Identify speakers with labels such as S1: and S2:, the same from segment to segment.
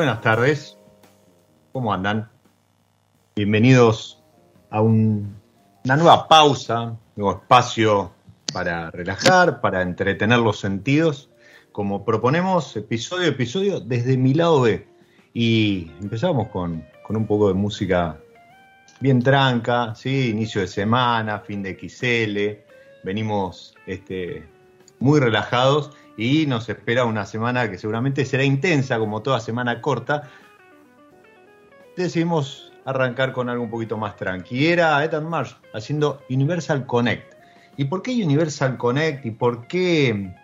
S1: Buenas tardes, ¿cómo andan? Bienvenidos a una nueva pausa, nuevo espacio para relajar, para entretener los sentidos, como proponemos episodio a episodio desde mi lado B. Y empezamos con, un poco de música bien tranca, ¿sí? inicio de semana, fin de XL, venimos este, muy relajados y nos espera una semana que seguramente será intensa, como toda semana corta. Decidimos arrancar con algo un poquito más tranqui. Era Ethan Marsh haciendo Universal Connect. ¿Y por qué Universal Connect? ¿Y por qué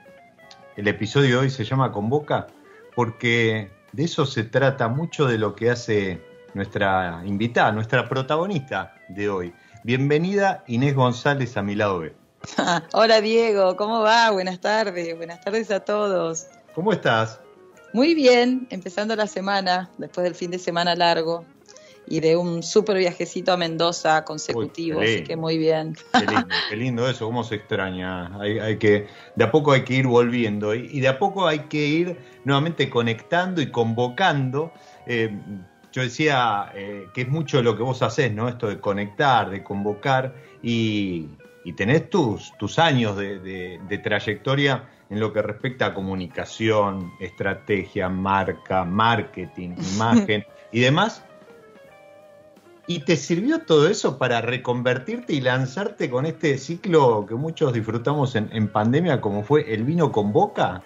S1: el episodio de hoy se llama Convoca? Porque de eso se trata mucho de lo que hace nuestra invitada, nuestra protagonista de hoy. Bienvenida Inés González a mi lado B.
S2: Hola Diego, ¿cómo va? Buenas tardes, buenas tardes a todos.
S1: ¿Cómo estás?
S2: Muy bien, empezando la semana, después del fin de semana largo y de un súper viajecito a Mendoza consecutivo, así que muy bien.
S1: Qué lindo, eso, cómo se extraña. Hay, que, de a poco hay que ir volviendo y, de a poco hay que ir nuevamente conectando y convocando. Eh, yo decía eh, que es mucho lo que vos haces, ¿no? Esto de conectar, de convocar y, y tenés tus, tus años de, trayectoria en lo que respecta a comunicación, estrategia, marca, marketing, imagen y demás. ¿Y te sirvió todo eso para reconvertirte y lanzarte con este ciclo que muchos disfrutamos en, pandemia, como fue el vino con boca?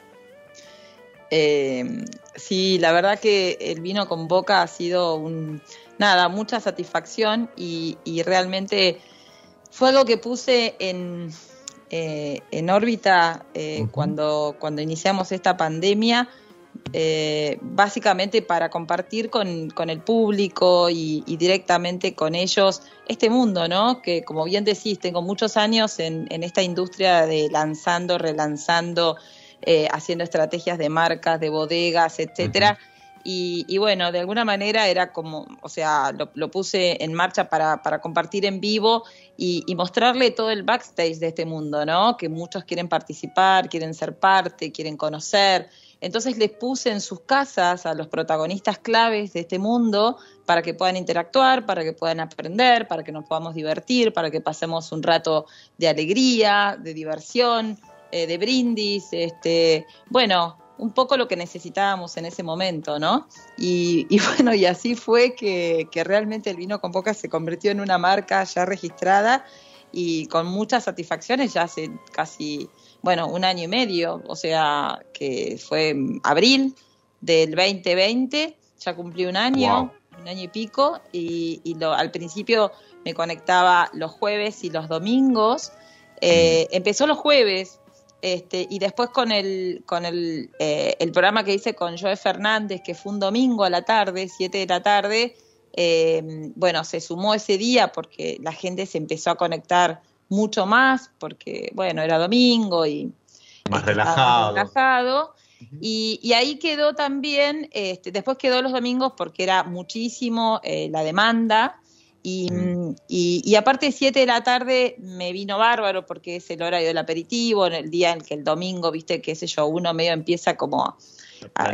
S2: Eh, sí, la verdad que el vino con boca ha sido un, nada, mucha satisfacción y, y realmente fue algo que puse en, eh, en órbita eh, cuando, cuando iniciamos esta pandemia, eh, básicamente para compartir con, con el público y, directamente con ellos este mundo, ¿no? Que como bien decís, tengo muchos años en, en esta industria de lanzando, relanzando, haciendo estrategias de marcas, de bodegas, etcétera. Y, bueno, de alguna manera era como, o sea, lo, puse en marcha para, para, compartir en vivo y, mostrarle todo el backstage de este mundo, ¿no? Que muchos quieren participar, quieren ser parte, quieren conocer. Entonces les puse en sus casas a los protagonistas claves de este mundo para que puedan interactuar, para que puedan aprender, para que nos podamos divertir, para que pasemos un rato de alegría, de diversión, eh, de brindis, este, bueno, un poco lo que necesitábamos en ese momento, ¿no? Y, y bueno, y así fue que, que, realmente el vino con boca se convirtió en una marca ya registrada y con muchas satisfacciones ya hace casi bueno, un año y medio, o sea, que fue abril del 2020, ya cumplí un año, un año y pico, y, y lo, al principio me conectaba los jueves y los domingos. Eh, mm. empezó los jueves, este, y después con el, con el, eh, el programa que hice con Joe Fernández, que fue un domingo a la tarde, 7 de la tarde, eh, bueno, se sumó ese día porque la gente se empezó a conectar mucho más porque, bueno, era domingo y...
S1: Más relajado.
S2: relajado. Y, y, ahí quedó también, este, después quedó los domingos porque era muchísimo eh, la demanda. Y, mm. y, y, aparte de 7 de la tarde me vino bárbaro porque es el horario del aperitivo, en el día en que el domingo, viste, qué sé yo, uno medio empieza como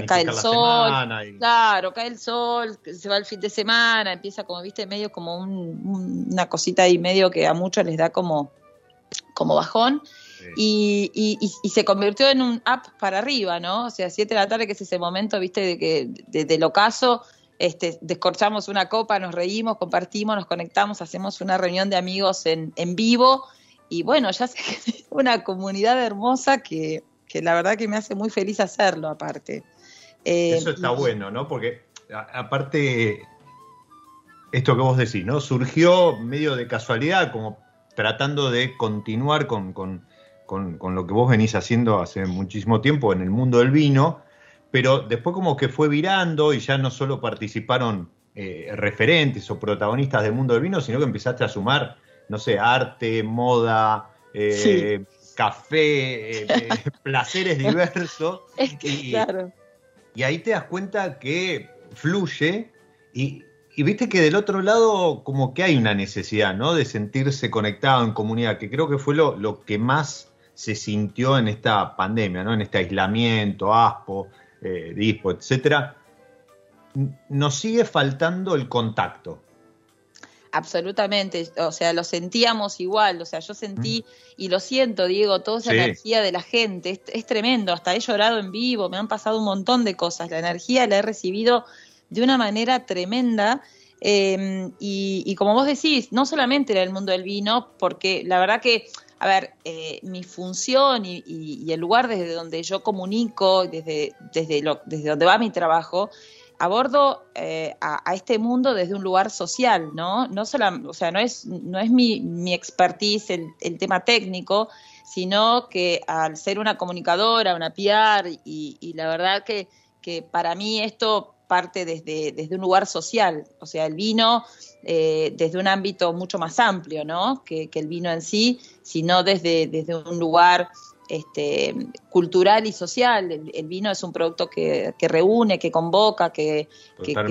S2: cae el sol, claro, cae el sol, se va el fin de semana, empieza como, viste, medio como un, una cosita ahí medio que a muchos les da como, como bajón. Y, y, y, se convirtió en un app para arriba, ¿no? O sea, siete de la tarde, que es ese momento, viste, de que desde el ocaso este, descorchamos una copa, nos reímos, compartimos, nos conectamos, hacemos una reunión de amigos en, en vivo y bueno, ya se una comunidad hermosa que, que la verdad que me hace muy feliz hacerlo aparte.
S1: Eh, Eso está bueno, ¿no? Porque aparte, esto que vos decís, ¿no? Surgió medio de casualidad, como tratando de continuar con, con, con, lo que vos venís haciendo hace muchísimo tiempo en el mundo del vino, pero después como que fue virando y ya no solo participaron eh, referentes o protagonistas del mundo del vino, sino que empezaste a sumar, no sé, arte, moda, eh, café, eh, placeres diversos.
S2: y, claro.
S1: y, ahí te das cuenta que fluye y, viste que del otro lado como que hay una necesidad, ¿no? De sentirse conectado en comunidad, que creo que fue lo, lo que más se sintió en esta pandemia, ¿no? En este aislamiento, ASPO, eh, DISPO, etcétera. Nos sigue faltando el contacto
S2: absolutamente, o sea, lo sentíamos igual, o sea, yo sentí mm. y lo siento, Diego, toda esa energía de la gente, es, tremendo, hasta he llorado en vivo, me han pasado un montón de cosas, la energía la he recibido de una manera tremenda. Em, y, como vos decís, no solamente en el mundo del vino, porque la verdad que, a ver, eh, mi función y, el lugar desde donde yo comunico, desde, desde, lo, desde donde va mi trabajo, abordo eh, a, este mundo desde un lugar social, ¿no? No solo, o sea, no es, no es mi, mi expertise el, tema técnico, sino que al ser una comunicadora, una PR, y, y la verdad que, que, para mí esto parte desde, desde un lugar social, o sea, el vino eh, desde un ámbito mucho más amplio, ¿no? Que, que el vino en sí, sino desde, desde un lugar este, cultural y social. El, vino es un producto que, reúne, que convoca, que,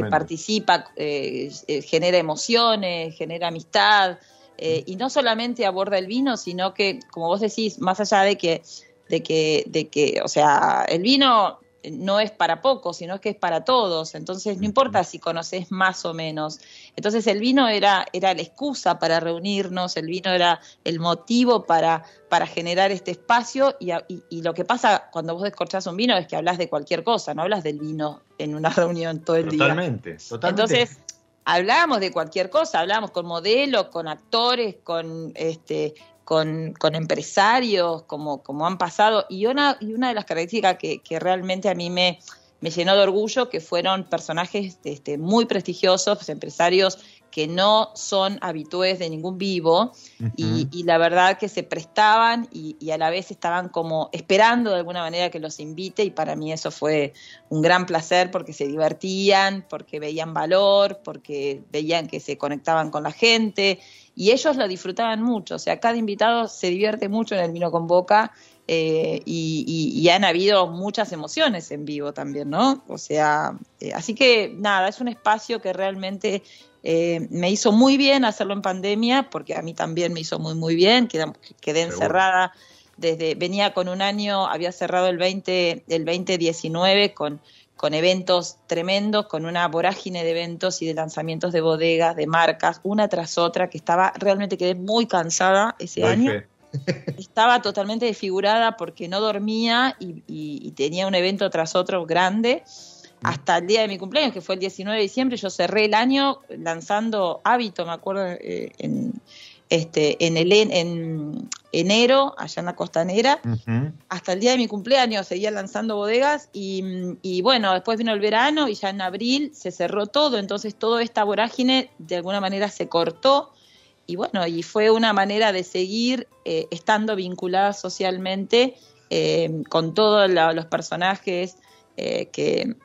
S2: participa, eh, eh, genera emociones, genera amistad. Eh, y no solamente aborda el vino, sino que, como vos decís, más allá de que, de que, de que, o sea, el vino no es para pocos, sino que es para todos. Entonces, no importa si conoces más o menos. Entonces, el vino era, era la excusa para reunirnos, el vino era el motivo para, para generar este espacio. Y, y, lo que pasa cuando vos descorchás un vino es que hablas de cualquier cosa, no hablas del vino en una reunión todo el
S1: día. Totalmente, totalmente.
S2: Entonces, hablábamos de cualquier cosa, hablábamos con modelos, con actores, con este con, con empresarios, como, como han pasado, y una, y una de las características que, que realmente a mí me, me llenó de orgullo, que fueron personajes este, muy prestigiosos, empresarios que no son habitués de ningún vivo y, y, la verdad que se prestaban y, y, a la vez estaban como esperando de alguna manera que los invite y para mí eso fue un gran placer porque se divertían, porque veían valor, porque veían que se conectaban con la gente y ellos lo disfrutaban mucho, o sea, cada invitado se divierte mucho en el vino con boca eh, y, han habido muchas emociones en vivo también, ¿no? O sea, eh, así que nada, es un espacio que realmente Eh, me hizo muy bien hacerlo en pandemia, porque a mí también me hizo muy, muy bien. Quedé, quedé encerrada desde, venía con un año, había cerrado el 20, el 2019 con, con eventos tremendos, con una vorágine de eventos y de lanzamientos de bodegas, de marcas, una tras otra, que estaba, realmente quedé muy cansada ese año. Estaba totalmente desfigurada porque no dormía y, y tenía un evento tras otro grande. Hasta el día de mi cumpleaños, que fue el 19 de diciembre, yo cerré el año lanzando Hábito, me acuerdo, eh, en, este, en, el, en enero, allá en la costanera, hasta el día de mi cumpleaños seguía lanzando bodegas y, bueno, después vino el verano y ya en abril se cerró todo, entonces toda esta vorágine de alguna manera se cortó y bueno, y fue una manera de seguir eh, estando vinculada socialmente eh, con todos los personajes que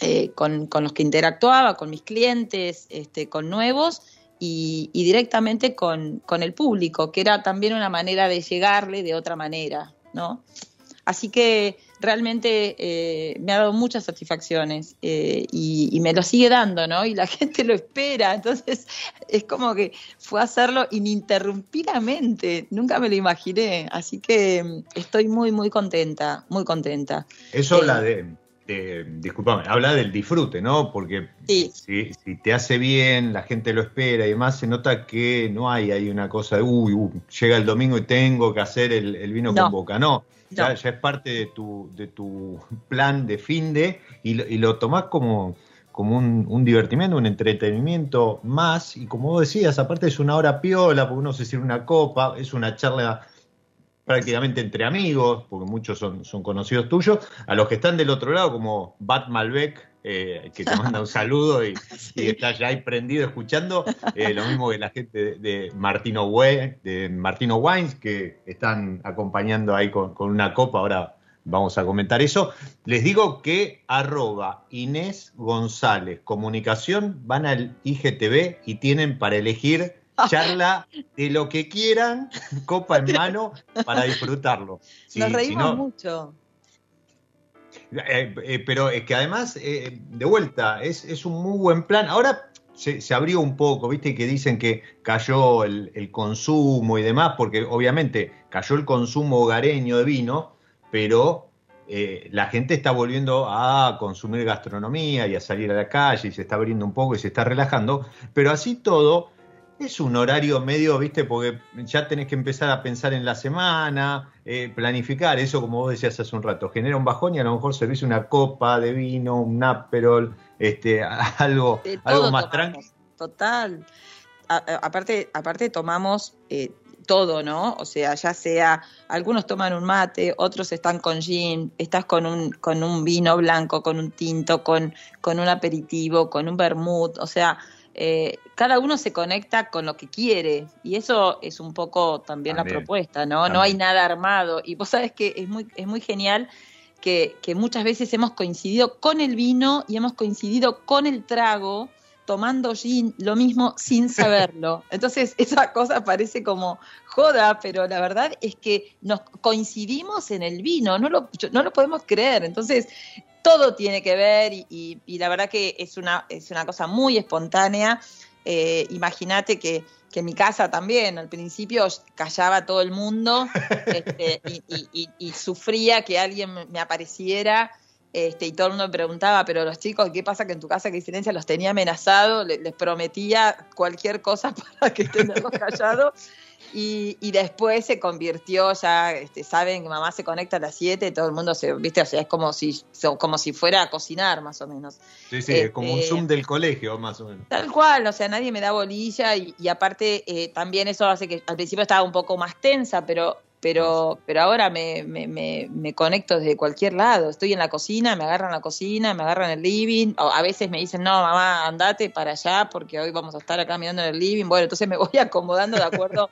S2: eh, con, los que interactuaba, con mis clientes, este, con nuevos y, directamente con, el público, que era también una manera de llegarle de otra manera, ¿no? Así que realmente eh, me ha dado muchas satisfacciones eh, y, me lo sigue dando, ¿no? Y la gente lo espera, entonces es como que fue hacerlo ininterrumpidamente, nunca me lo imaginé, así que mm, estoy muy, muy contenta, muy contenta.
S1: Eso la de eh, disculpame, habla del disfrute, ¿no? Porque si, te hace bien, la gente lo espera y demás, se nota que no hay ahí una cosa de, uy, llega el domingo y tengo que hacer el, vino con boca. No, Ya, es parte de tu, de tu plan de fin de y lo, y lo tomás como, como un, un, divertimento, un entretenimiento más. Y como vos decías, aparte es una hora piola, porque uno se sirve una copa, es una charla prácticamente entre amigos, porque muchos son, son conocidos tuyos, a los que están del otro lado, como Bat Malbec, eh, que te manda un saludo y, está ya ahí prendido escuchando, eh, lo mismo que la gente de, Martino, de Martino Wines, que están acompañando ahí con, con, una copa, ahora vamos a comentar eso. Les digo que arroba Inés González Comunicación van al IGTV y tienen para elegir charla de lo que quieran, copa en mano, para disfrutarlo.
S2: Nos reímos mucho.
S1: Eh, eh, pero es que además, eh, de vuelta, es, un muy buen plan. Ahora se, abrió un poco, viste, que dicen que cayó el, consumo y demás, porque obviamente cayó el consumo hogareño de vino, pero la gente está volviendo a consumir gastronomía y a salir a la calle y se está abriendo un poco y se está relajando, pero así todo es un horario medio, viste, porque ya tenés que empezar a pensar en la semana, eh, planificar, eso como vos decías hace un rato, genera un bajón y a lo mejor servís una copa de vino, un aperol, este, algo, algo más tranquilo.
S2: Total. aparte, aparte tomamos eh, todo, ¿no? O sea, ya sea, algunos toman un mate, otros están con gin, estás con un, con un vino blanco, con un tinto, con, con un aperitivo, con un vermut, o sea, eh, cada uno se conecta con lo que quiere y eso es un poco también, la propuesta, ¿no? No hay nada armado y vos sabes que es muy, es muy genial que, muchas veces hemos coincidido con el vino y hemos coincidido con el trago tomando gin, lo mismo sin saberlo. Entonces, esa cosa parece como joda, pero la verdad es que nos coincidimos en el vino, no lo, no lo podemos creer. Entonces, todo tiene que ver y, la verdad que es una, es una cosa muy espontánea. Eh, Imagínate que, en mi casa también, al principio callaba todo el mundo este, y, sufría que alguien me apareciera. Este, y todo el mundo me preguntaba, pero los chicos, ¿qué pasa que en tu casa que hay silencio? Los tenía amenazados, les, les prometía cualquier cosa para que tenerlos callados. Y, después se convirtió ya, este, saben que mamá se conecta a las 7, todo el mundo se, viste, o sea, es como si, como si fuera a cocinar más o menos.
S1: Sí, sí, como un este, Zoom del colegio más o menos.
S2: Tal cual, o sea, nadie me da bolilla y, aparte eh, también eso hace que al principio estaba un poco más tensa, pero pero, pero ahora me, me, me, conecto desde cualquier lado. Estoy en la cocina, me agarran la cocina, me agarran el living. O a veces me dicen, no, mamá, andate para allá porque hoy vamos a estar acá mirando en el living. Bueno, entonces me voy acomodando de acuerdo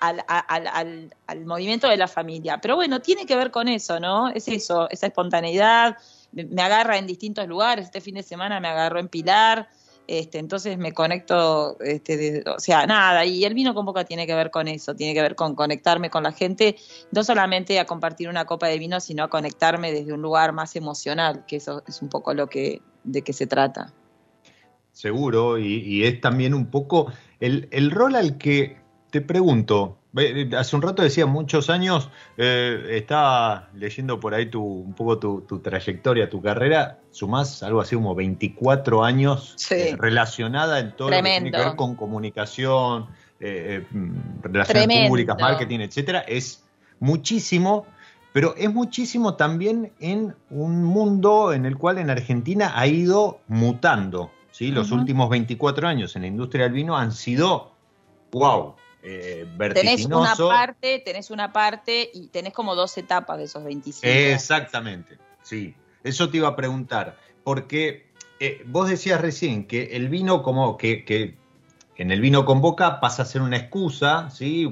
S2: al, al, al, movimiento de la familia. Pero bueno, tiene que ver con eso, ¿no? Es eso, esa espontaneidad. Me, agarra en distintos lugares. Este fin de semana me agarró en Pilar. Este, entonces me conecto, este, o sea, nada, y el vino con boca tiene que ver con eso, tiene que ver con conectarme con la gente, no solamente a compartir una copa de vino, sino a conectarme desde un lugar más emocional, que eso es un poco lo que, de que se trata.
S1: seguro, y, es también un poco el, el rol al que te pregunto, Hace un rato decía, muchos años, eh, estaba leyendo por ahí tu, un poco tu, trayectoria, tu carrera, sumás algo así como 24 años eh, relacionada en todo lo que tiene que ver con comunicación, eh, mm, relaciones públicas, marketing, etcétera. Es muchísimo, pero es muchísimo también en un mundo en el cual en Argentina ha ido mutando. ¿sí? Los últimos 24 años en la industria del vino han sido, wow, eh,
S2: tenés una parte, tenés una parte y tenés como dos etapas de esos 25.
S1: Exactamente, sí. Eso te iba a preguntar, porque eh, vos decías recién que el vino como que, en el vino con boca pasa a ser una excusa, ¿sí?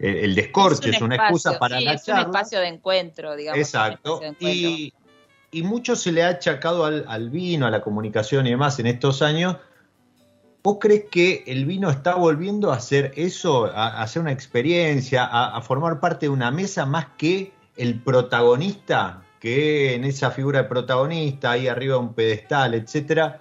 S1: el descorche es, una excusa para la
S2: es un espacio de encuentro, digamos.
S1: Exacto. Y, mucho se le ha achacado al, al, vino, a la comunicación y demás en estos años ¿Vos crees que el vino está volviendo a hacer eso, a, hacer una experiencia, a, formar parte de una mesa más que el protagonista, que en esa figura de protagonista, ahí arriba de un pedestal, etcétera,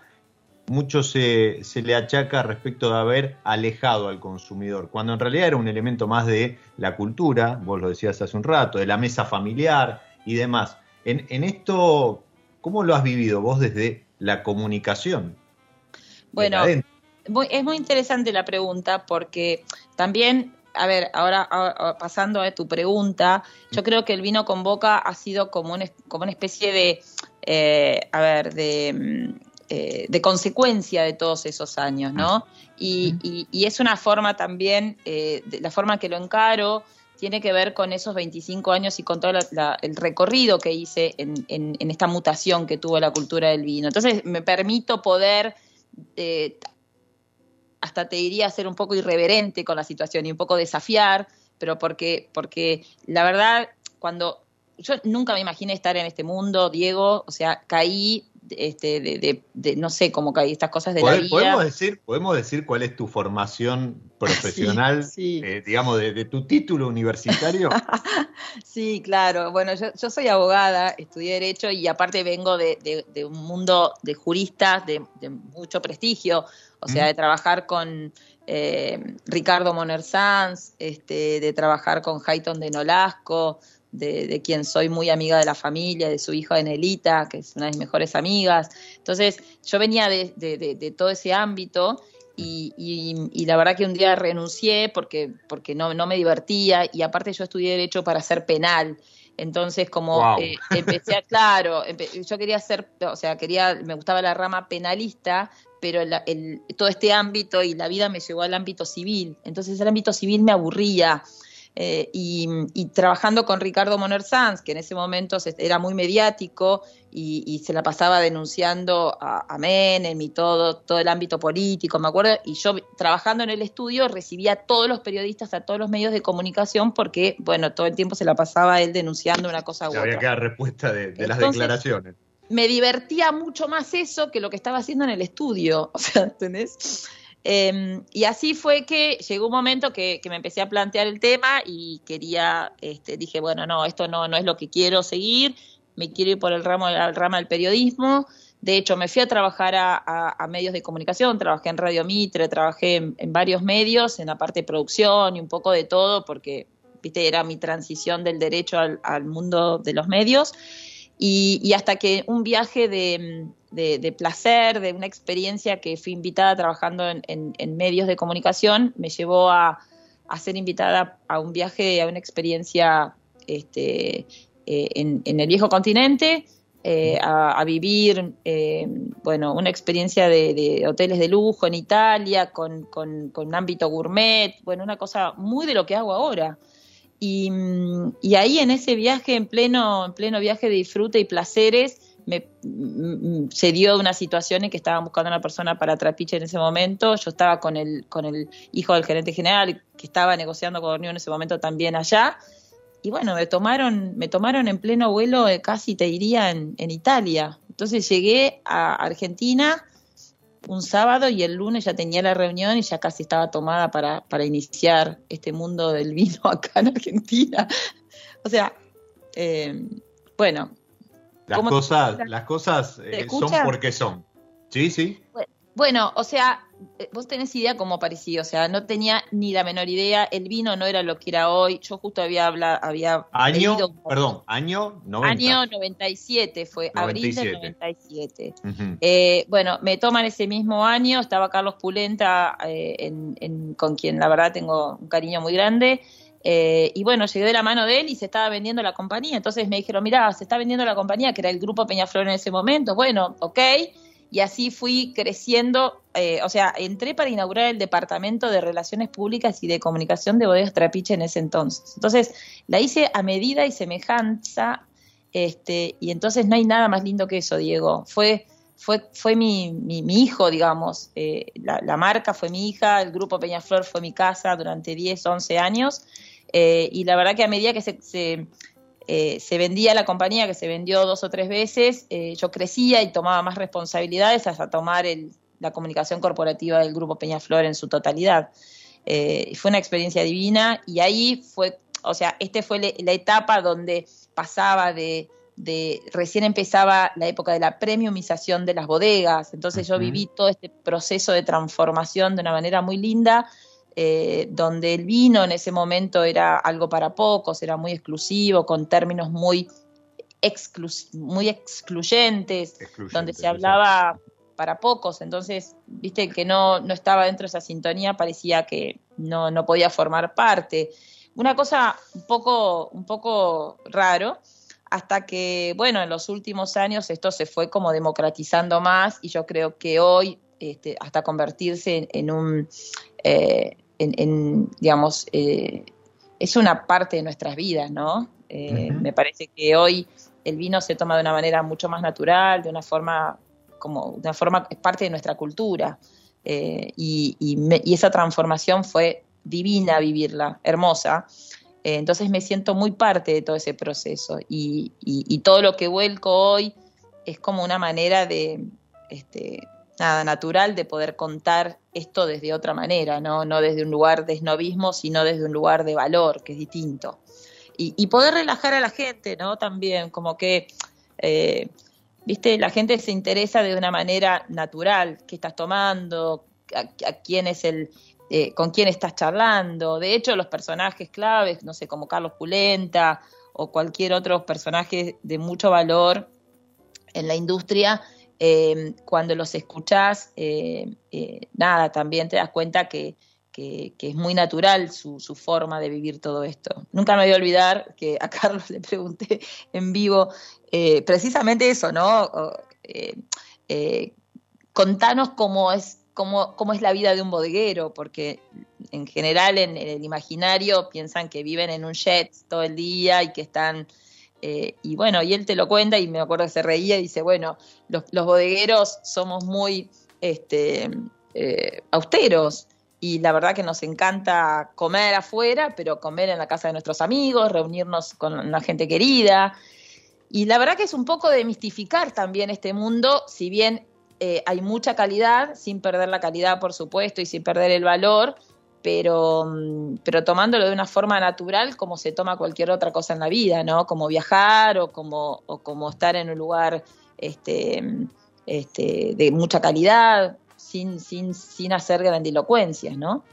S1: mucho se, se, le achaca respecto de haber alejado al consumidor, cuando en realidad era un elemento más de la cultura, vos lo decías hace un rato, de la mesa familiar y demás. En, en esto, ¿cómo lo has vivido vos desde la comunicación?
S2: Bueno, es muy interesante la pregunta porque también, a ver, ahora, pasando a tu pregunta, yo creo que el vino con boca ha sido como, como una especie de, eh, a ver, de, mm, eh, de, consecuencia de todos esos años, ¿no? Y, es una forma también, eh, la forma que lo encaro, tiene que ver con esos 25 años y con todo el recorrido que hice en, en, esta mutación que tuvo la cultura del vino. Entonces me permito poder eh, hasta te diría ser un poco irreverente con la situación y un poco desafiar, pero porque, porque la verdad, cuando yo nunca me imaginé estar en este mundo, Diego, o sea, caí este, de, de, no sé cómo caí estas cosas de la vida.
S1: ¿Podemos decir, ¿Podemos decir cuál es tu formación profesional, eh, digamos, de, tu título universitario?
S2: sí, claro. Bueno, yo, yo, soy abogada, estudié Derecho y aparte vengo de, un mundo de juristas de, mucho prestigio o sea, de trabajar con eh, Ricardo Moner Sanz, este, de trabajar con Hayton de Nolasco, de, quien soy muy amiga de la familia, de su hija Enelita, que es una de mis mejores amigas. Entonces, yo venía de, todo ese ámbito y, la verdad que un día renuncié porque, porque no, no me divertía y aparte yo estudié Derecho para ser penal. Entonces, como eh, empecé a, claro, yo quería ser, o sea, quería, me gustaba la rama penalista, pero el, todo este ámbito y la vida me llevó al ámbito civil. Entonces el ámbito civil me aburría. Eh, y, trabajando con Ricardo Moner Sanz, que en ese momento era muy mediático y, se la pasaba denunciando a, a, Menem y todo, todo el ámbito político, me acuerdo, y yo trabajando en el estudio recibía a todos los periodistas, a todos los medios de comunicación, porque, bueno, todo el tiempo se la pasaba él denunciando una cosa u otra.
S1: Había que dar respuesta de, las declaraciones
S2: me divertía mucho más eso que lo que estaba haciendo en el estudio, o sea, ¿entendés? Em, y así fue que llegó un momento que, me empecé a plantear el tema y quería, este, dije, bueno, no, esto no, no es lo que quiero seguir, me quiero ir por el ramo, el rama del periodismo. De hecho, me fui a trabajar a, medios de comunicación, trabajé en Radio Mitre, trabajé en, varios medios, en la parte de producción y un poco de todo, porque, viste, era mi transición del derecho al, al mundo de los medios. Y, hasta que un viaje de, placer, de una experiencia que fui invitada trabajando en, medios de comunicación, me llevó a, ser invitada a un viaje, a una experiencia este, eh, en, el viejo continente, eh, a, vivir, eh, bueno, una experiencia de, hoteles de lujo en Italia, con, un ámbito gourmet, bueno, una cosa muy de lo que hago ahora. Y, ahí en ese viaje, en pleno, en pleno viaje de disfrute y placeres, me, se dio una situación en que estaban buscando a una persona para Trapiche en ese momento. Yo estaba con el, con el hijo del gerente general, que estaba negociando con Orneo en ese momento también allá. Y bueno, me tomaron, me tomaron en pleno vuelo, eh, casi te diría, en, en Italia. Entonces llegué a Argentina un sábado y el lunes ya tenía la reunión y ya casi estaba tomada para, para iniciar este mundo del vino acá en Argentina. O sea, eh, bueno.
S1: Las cosas, las cosas eh, son porque son. Sí, sí.
S2: Bueno, o sea, eh, vos tenés idea cómo parecía, o sea, no tenía ni la menor idea, el vino no era lo que era hoy, yo justo había hablado, había...
S1: Año, perdón, año 90.
S2: Año 97, fue abril del 97. eh, bueno, me toman ese mismo año, estaba Carlos Pulenta, eh, en, con quien la verdad tengo un cariño muy grande, eh, y bueno, llegué de la mano de él y se estaba vendiendo la compañía, entonces me dijeron, mira, se está vendiendo la compañía, que era el grupo Peñaflor en ese momento, bueno, ok, y así fui creciendo, eh, o sea, entré para inaugurar el Departamento de Relaciones Públicas y de Comunicación de Bodegas Trapiche en ese entonces. Entonces, la hice a medida y semejanza, este, y entonces no hay nada más lindo que eso, Diego. Fue, fue, fue mi, mi, hijo, digamos, eh, la, marca fue mi hija, el grupo Peñaflor fue mi casa durante 10, 11 años, eh, y la verdad que a medida que se eh, se vendía la compañía, que se vendió dos o tres veces, eh, yo crecía y tomaba más responsabilidades hasta tomar la comunicación corporativa del Grupo Peñaflor en su totalidad. Fue una experiencia divina y ahí fue, o sea, este fue la etapa donde pasaba de, recién empezaba la época de la premiumización de las bodegas, entonces yo viví todo este proceso de transformación de una manera muy linda eh, donde el vino en ese momento era algo para pocos, era muy exclusivo, con términos muy, muy excluyentes, donde se hablaba para pocos, entonces, viste, que no, no estaba dentro de esa sintonía, parecía que no, no podía formar parte. Una cosa un poco, un poco raro, hasta que, bueno, en los últimos años esto se fue como democratizando más y yo creo que hoy, este, hasta convertirse en, un, eh, en, digamos, eh, es una parte de nuestras vidas, ¿no? Eh, me parece que hoy el vino se toma de una manera mucho más natural, de una forma como una forma es parte de nuestra cultura y, y, esa transformación fue divina vivirla, hermosa. Entonces me siento muy parte de todo ese proceso y, y, todo lo que vuelco hoy es como una manera de, este, nada natural de poder contar esto desde otra manera, no, no desde un lugar de esnovismo, sino desde un lugar de valor, que es distinto. Y, poder relajar a la gente, ¿no? También, como que, eh, viste, la gente se interesa de una manera natural, qué estás tomando, a, quién es el, eh, con quién estás charlando. De hecho, los personajes claves, no sé, como Carlos Pulenta o cualquier otro personaje de mucho valor en la industria, eh, cuando los escuchás, eh, nada, también te das cuenta que, es muy natural su, forma de vivir todo esto. Nunca me voy a olvidar que a Carlos le pregunté en vivo precisamente eso, ¿no? contanos cómo es, cómo, cómo es la vida de un bodeguero, porque en general en el imaginario piensan que viven en un jet todo el día y que están eh, y bueno, y él te lo cuenta y me acuerdo que se reía y dice, bueno, los, bodegueros somos muy este, eh, austeros y la verdad que nos encanta comer afuera, pero comer en la casa de nuestros amigos, reunirnos con la gente querida. Y la verdad que es un poco de mistificar también este mundo, si bien eh, hay mucha calidad, sin perder la calidad, por supuesto, y sin perder el valor, pero, mm, pero tomándolo de una forma natural como se toma cualquier otra cosa en la vida, ¿no? Como viajar o como, o como estar en un lugar este, este, de mucha calidad, sin, sin, sin hacer grandilocuencias, ¿no?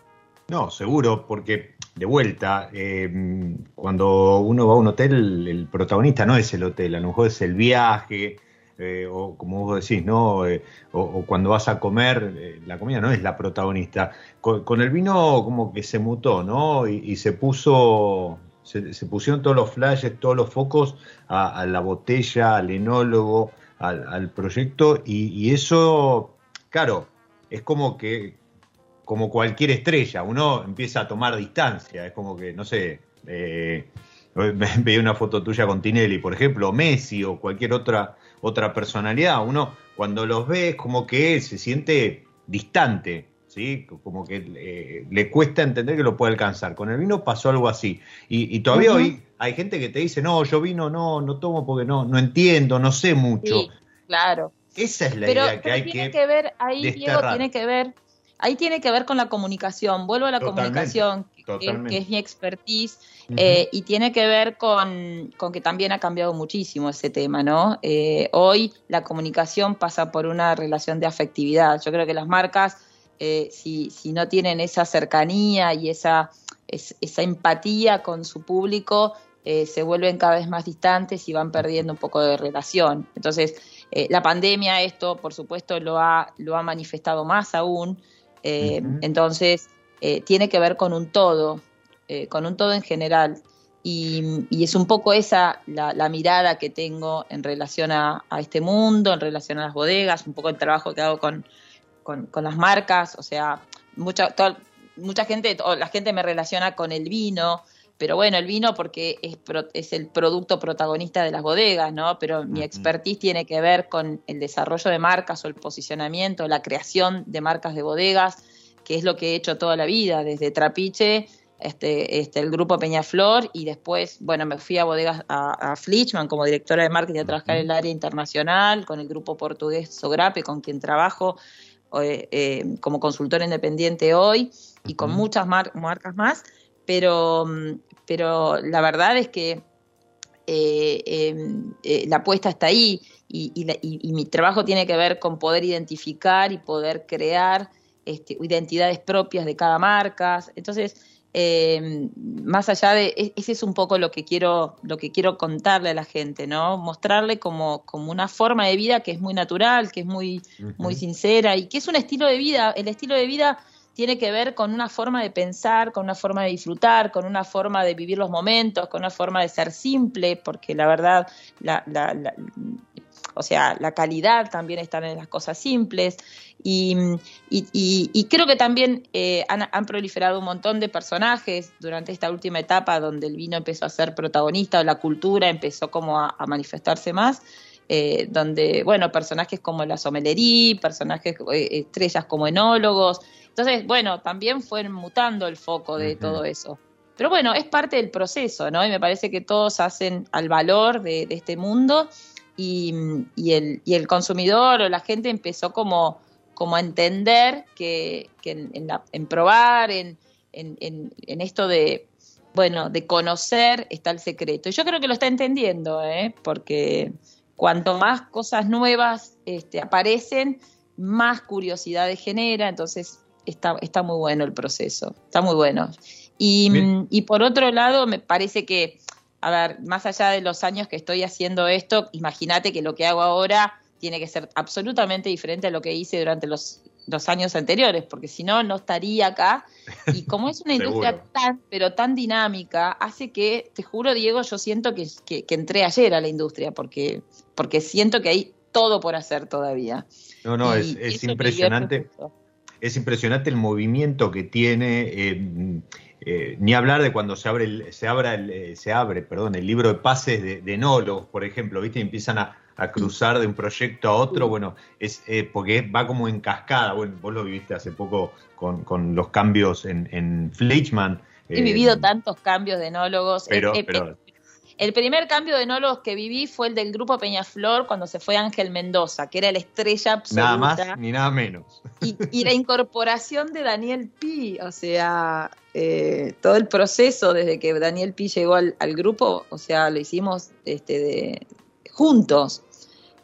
S1: No, seguro, porque de vuelta, eh, cuando uno va a un hotel, el protagonista no es el hotel, a lo mejor es el viaje, eh, o como vos decís, ¿no? Eh, o, cuando vas a comer, eh, la comida no es la protagonista. Con, el vino como que se mutó, ¿no? Y, se puso, se, pusieron todos los flashes, todos los focos a, la botella, al enólogo, al, proyecto, y, eso, claro, es como que, como cualquier estrella, uno empieza a tomar distancia, es como que, no sé, veía una foto tuya con Tinelli, por ejemplo, Messi o cualquier otra otra personalidad. Uno cuando los ve como que se siente distante, ¿sí? Como que eh, le cuesta entender que lo puede alcanzar. Con el vino pasó algo así. Y, todavía hoy hay gente que te dice, no, yo vino no, no tomo porque no, no entiendo, no sé mucho.
S2: claro.
S1: Esa es la idea que hay
S2: tiene que, ver, ahí Diego tiene que ver ahí tiene que ver con la comunicación. Vuelvo a la comunicación, que, es mi expertise, eh, y tiene que ver con, que también ha cambiado muchísimo ese tema, ¿no? Eh, hoy la comunicación pasa por una relación de afectividad. Yo creo que las marcas, eh, si, si no tienen esa cercanía y esa, esa empatía con su público, se vuelven cada vez más distantes y van perdiendo un poco de relación. Entonces, la pandemia esto, por supuesto, lo ha, lo ha manifestado más aún. Eh, entonces, eh, tiene que ver con un todo, eh, con un todo en general. Y, es un poco esa la, mirada que tengo en relación a, este mundo, en relación a las bodegas, un poco el trabajo que hago con, con, las marcas. O sea, mucha, mucha gente, la gente me relaciona con el vino, pero bueno, el vino porque es, es el producto protagonista de las bodegas, ¿no? Pero mi expertise tiene que ver con el desarrollo de marcas o el posicionamiento, la creación de marcas de bodegas, que es lo que he hecho toda la vida, desde Trapiche, este, este, el grupo Peñaflor y después, bueno, me fui a bodegas a, a Flichman como directora de marketing a trabajar en el área internacional, con el grupo portugués Sogrape, con quien trabajo eh, eh, como consultor independiente hoy y con muchas marcas más pero, pero la verdad es que eh, em, eh, la apuesta está ahí y, mi trabajo tiene que ver con poder identificar y poder crear este, identidades propias de cada marca. Entonces, em, más allá de e, ese es un poco lo que quiero lo que quiero contarle a la gente no mostrarle como, como una forma de vida que es muy natural que es muy muy sincera y que es un estilo de vida el estilo de vida tiene que ver con una forma de pensar, con una forma de disfrutar, con una forma de vivir los momentos, con una forma de ser simple, porque la verdad, la, o sea, la calidad también está en las cosas simples. Y, creo que también eh, han, proliferado un montón de personajes durante esta última etapa donde el vino empezó a ser protagonista o la cultura empezó como a, manifestarse más. Eh, donde, bueno, personajes como la somelería, personajes, eh, estrellas como enólogos, entonces, bueno, también fue mutando el foco de todo eso. Pero bueno, es parte del proceso, ¿no? Y me parece que todos hacen al valor de, este mundo y, el, y, el, consumidor o la gente empezó como, como a entender que, en, probar, en, en, esto de, bueno, de conocer está el secreto. Y yo creo que lo está entendiendo, ¿eh? Porque cuanto más cosas nuevas este, aparecen, más curiosidades genera, entonces está, está muy bueno el proceso, está muy bueno. Y, y, por otro lado, me parece que, a ver, más allá de los años que estoy haciendo esto, imagínate que lo que hago ahora tiene que ser absolutamente diferente a lo que hice durante los, los años anteriores, porque si no, no estaría acá. Y como es una industria tan, pero tan dinámica, hace que, te juro, Diego, yo siento que, que, entré ayer a la industria, porque, porque siento que hay todo por hacer todavía.
S1: No, no, es, es impresionante es impresionante el movimiento que tiene. Eh, eh, ni hablar de cuando se abre el, se abra el, eh, se abre, perdón, el libro de pases de, de por ejemplo, ¿viste? Y empiezan a, cruzar de un proyecto a otro, bueno, es porque va como en cascada, bueno, vos lo viviste hace poco con, los cambios en, en Fleischmann.
S2: He vivido tantos cambios de enólogos.
S1: Pero, pero
S2: el primer cambio de enólogos que viví fue el del grupo Peñaflor cuando se fue Ángel Mendoza, que era la estrella absoluta.
S1: Nada más ni nada menos.
S2: Y, la incorporación de Daniel Pi, o sea, eh, todo el proceso desde que Daniel Pi llegó al, grupo, o sea, lo hicimos este, de, juntos.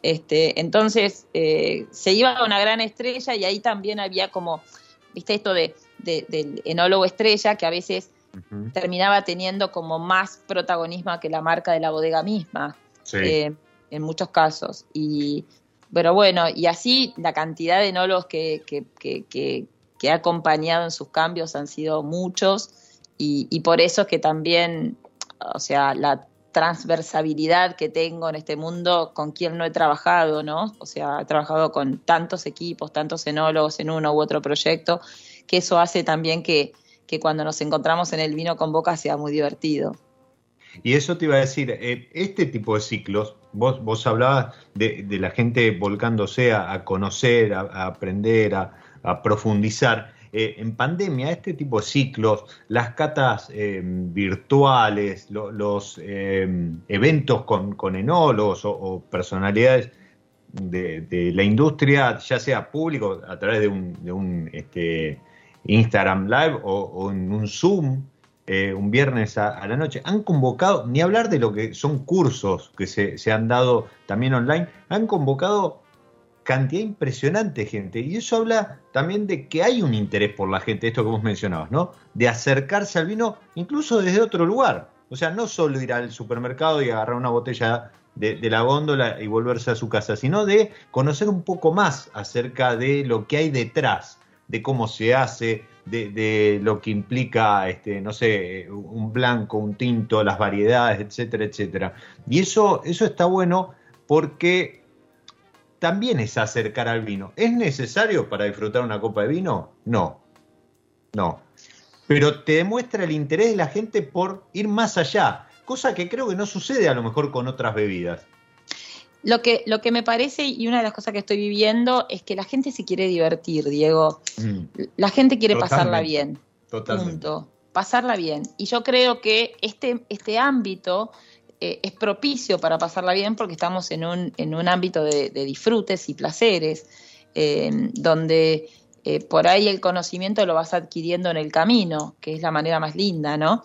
S2: Este, entonces eh, se iba a una gran estrella y ahí también había como, viste, esto de, del enólogo estrella que a veces terminaba teniendo como más protagonismo que la marca de la bodega misma, eh, en muchos casos. Y, pero bueno, y así la cantidad de enólogos que, que, que, que, ha acompañado en sus cambios han sido muchos, y, y por eso es que también, o sea, la transversabilidad que tengo en este mundo con quien no he trabajado, ¿no? O sea, he trabajado con tantos equipos, tantos enólogos en uno u otro proyecto, que eso hace también que, que cuando nos encontramos en el vino con boca sea muy divertido.
S1: Y eso te iba a decir, eh, este tipo de ciclos, vos, vos hablabas de, la gente volcándose a, conocer, a, aprender, a, profundizar. Eh, en pandemia, este tipo de ciclos, las catas eh, virtuales, los eventos con, enólogos o, personalidades de, la industria, ya sea público, a través de un, de un este, Instagram Live o, en un Zoom, eh, un viernes a, la noche, han convocado, ni hablar de lo que son cursos que se, se han dado también online, han convocado cantidad impresionante de gente. Y eso habla también de que hay un interés por la gente, esto que vos mencionabas, ¿no? De acercarse al vino incluso desde otro lugar. O sea, no solo ir al supermercado y agarrar una botella de, la góndola y volverse a su casa, sino de conocer un poco más acerca de lo que hay detrás, de cómo se hace, de, lo que implica, este, no sé, un blanco, un tinto, las variedades, etcétera, etcétera. Y eso, eso está bueno porque también es acercar al vino. ¿Es necesario para disfrutar una copa de vino? No, no. Pero te demuestra el interés de la gente por ir más allá, cosa que creo que no sucede a lo mejor con otras bebidas.
S2: Lo que, lo que me parece y una de las cosas que estoy viviendo es que la gente se quiere divertir, Diego. Mm. La gente quiere pasarla bien. Totalmente. Pasarla bien. Y yo creo que este, este ámbito eh, es propicio para pasarla bien porque estamos en un, en un ámbito de, disfrutes y placeres, eh, donde eh, por ahí el conocimiento lo vas adquiriendo en el camino, que es la manera más linda, ¿no?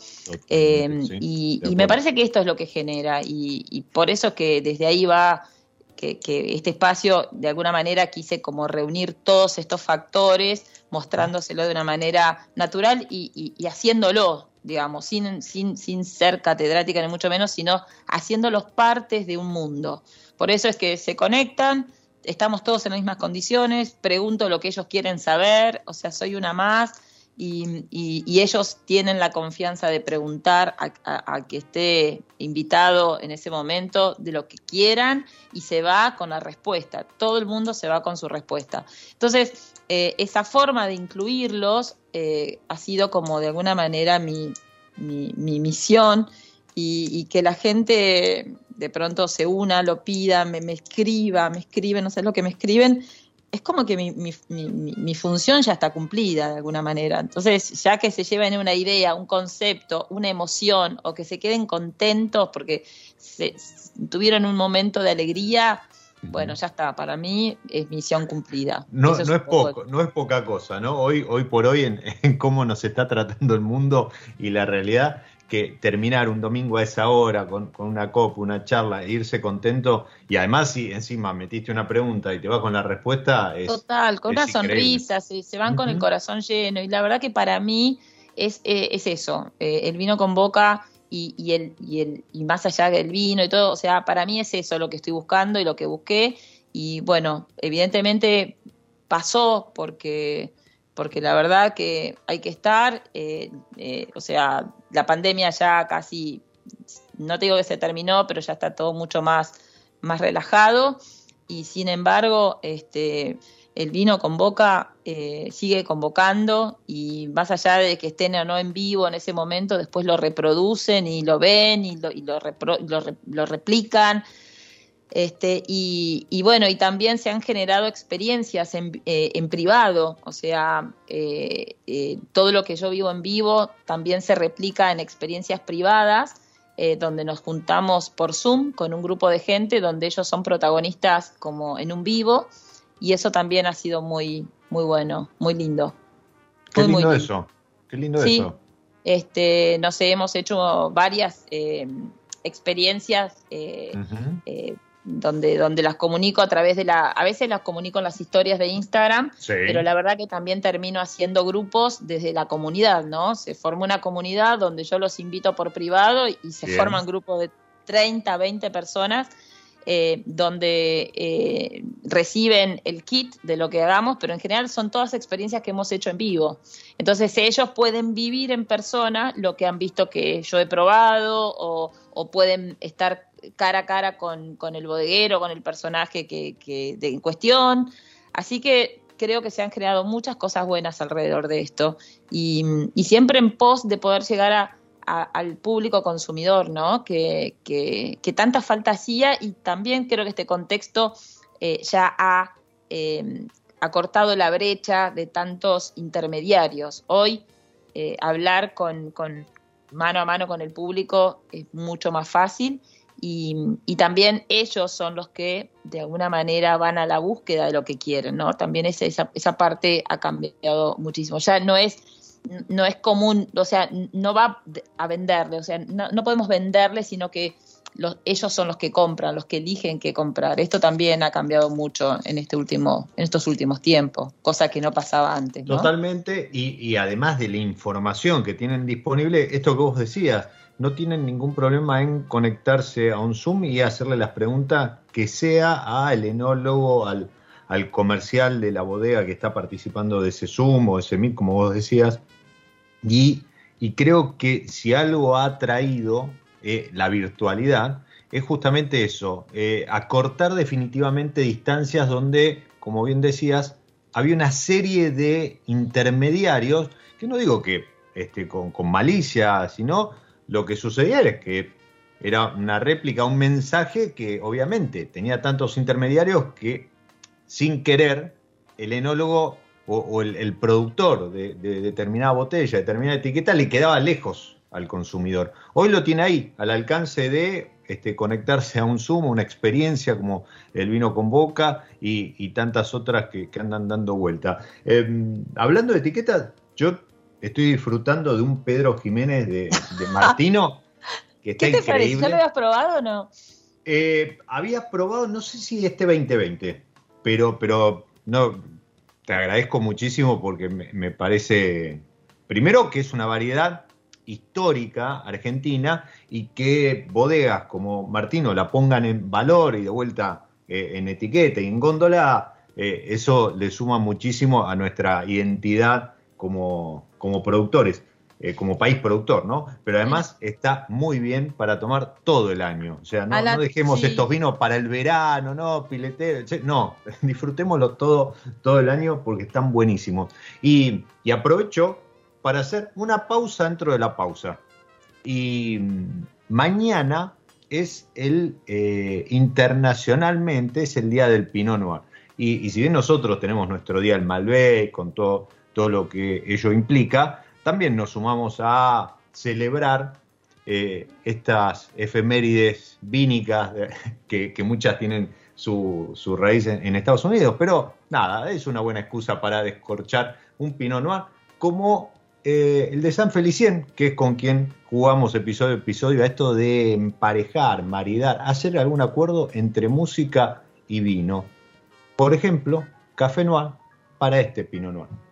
S2: Eh, y, me parece que esto es lo que genera, y, por eso que desde ahí va que, este espacio, de alguna manera, quise como reunir todos estos factores, mostrándoselo de una manera natural y, haciéndolo, digamos, sin, sin, sin ser catedrática ni mucho menos, sino haciéndolos partes de un mundo. Por eso es que se conectan, estamos todos en las mismas condiciones, pregunto lo que ellos quieren saber, o sea, soy una más y, ellos tienen la confianza de preguntar a, que esté invitado en ese momento de lo que quieran y se va con la respuesta, todo el mundo se va con su respuesta. Entonces, eh, esa forma de incluirlos eh, ha sido como de alguna manera mi, mi misión y, que la gente de pronto se una, lo pida, me, escriba, me escriben, no sé lo que me escriben, es como que mi, mi, mi, función ya está cumplida de alguna manera. Entonces, ya que se lleven una idea, un concepto, una emoción, o que se queden contentos porque se, tuvieron un momento de alegría, bueno, ya está, para mí es misión cumplida.
S1: No, no, es, poco, no es poca cosa, ¿no? Hoy, hoy por hoy en, en, cómo nos está tratando el mundo y la realidad, que terminar un domingo a esa hora con, una copa, una charla, e irse contento y además si encima metiste una pregunta y te vas con la respuesta. Es,
S2: Total, con una sonrisa, se, se van con el corazón lleno y la verdad que para mí es, eh, es eso, eh, el vino con boca y, y, el, y, el, y más allá del vino y todo, o sea, para mí es eso lo que estoy buscando y lo que busqué y bueno, evidentemente pasó porque porque la verdad que hay que estar, eh, eh, o sea, la pandemia ya casi, no te digo que se terminó, pero ya está todo mucho más, más relajado. Y sin embargo, este, el vino convoca, eh, sigue convocando y más allá de que estén o no en vivo en ese momento, después lo reproducen y lo ven y lo, y lo, lo replican este, y, bueno, y también se han generado experiencias en, eh, en privado, o sea, eh, eh, todo lo que yo vivo en vivo también se replica en experiencias privadas, donde nos juntamos por Zoom con un grupo de gente, donde ellos son protagonistas como en un vivo, y eso también ha sido muy, muy bueno, muy lindo.
S1: Qué lindo, eso, qué lindo sí, eso.
S2: Este, no sé, hemos hecho varias experiencias donde, donde las comunico a través de la, a veces las comunico en las historias de Instagram, pero la verdad que también termino haciendo grupos desde la comunidad, ¿no? Se forma una comunidad donde yo los invito por privado y, se forman grupos de 30, 20 personas eh, donde eh, reciben el kit de lo que hagamos, pero en general son todas experiencias que hemos hecho en vivo. Entonces ellos pueden vivir en persona lo que han visto que yo he probado o, o pueden estar cara a cara con, con el bodeguero, con el personaje que, que de, en cuestión. Así que creo que se han creado muchas cosas buenas alrededor de esto y, y siempre en pos de poder llegar a, al público consumidor, ¿no? Que, que, que, tanta falta hacía y también creo que este contexto eh, ya ha eh, acortado la brecha de tantos intermediarios. Hoy eh, hablar con, con, mano a mano con el público es mucho más fácil y, y, también ellos son los que de alguna manera van a la búsqueda de lo que quieren, ¿no? También esa, esa, esa parte ha cambiado muchísimo. Ya no es no es común, o sea, no va a venderle, o sea, no, no podemos venderle, sino que los, ellos son los que compran, los que eligen qué comprar. Esto también ha cambiado mucho en este último, en estos últimos tiempos, cosa que no pasaba antes.
S1: Totalmente, y, y, además de la información que tienen disponible, esto que vos decías, no tienen ningún problema en conectarse a un Zoom y hacerle las preguntas que sea al enólogo, al, al comercial de la bodega que está participando de ese Zoom o ese Meet, como vos decías. Y, y creo que si algo ha traído eh, la virtualidad es justamente eso, eh, acortar definitivamente distancias donde, como bien decías, había una serie de intermediarios, que no digo que este, con, con malicia, sino lo que sucedía es que era una réplica, un mensaje que obviamente tenía tantos intermediarios que sin querer el enólogo o, el, productor de, de, determinada botella, determinada etiqueta, le quedaba lejos al consumidor. Hoy lo tiene ahí, al alcance de este, conectarse a un Zoom, una experiencia como el vino con boca y, tantas otras que, andan dando vuelta. Eh, hablando de etiquetas, yo estoy disfrutando de un Pedro Jiménez de, de Martino.
S2: que está ¿Qué te increíble. parece? ¿Ya lo habías probado o no?
S1: Eh, había probado, no sé si este 2020, pero, pero no, te agradezco muchísimo porque me, me parece, primero que es una variedad histórica argentina y que bodegas como Martino la pongan en valor y de vuelta eh, en etiqueta y en góndola, eh, eso le suma muchísimo a nuestra identidad como, como productores, eh, como país productor, ¿no? Pero además está muy bien para tomar todo el año. O sea, no, la, no dejemos sí. estos vinos para el verano, no, piletero, no, disfrutémoslo todo, todo el año porque están buenísimos. Y, y aprovecho para hacer una pausa dentro de la pausa. Y mañana es el eh, internacionalmente es el día del Pinot Noir. Y, y, si bien nosotros tenemos nuestro día del Malbec con todo, todo lo que ello implica, también nos sumamos a celebrar eh, estas efemérides vínicas que, muchas tienen su, raíz en, en, Estados Unidos. Pero nada, es una buena excusa para descorchar un Pinot Noir como eh, el de San Felicien, que es con quien jugamos episodio a episodio a esto de emparejar, maridar, hacer algún acuerdo entre música y vino. Por ejemplo, Café Noir para este Pinot Noir.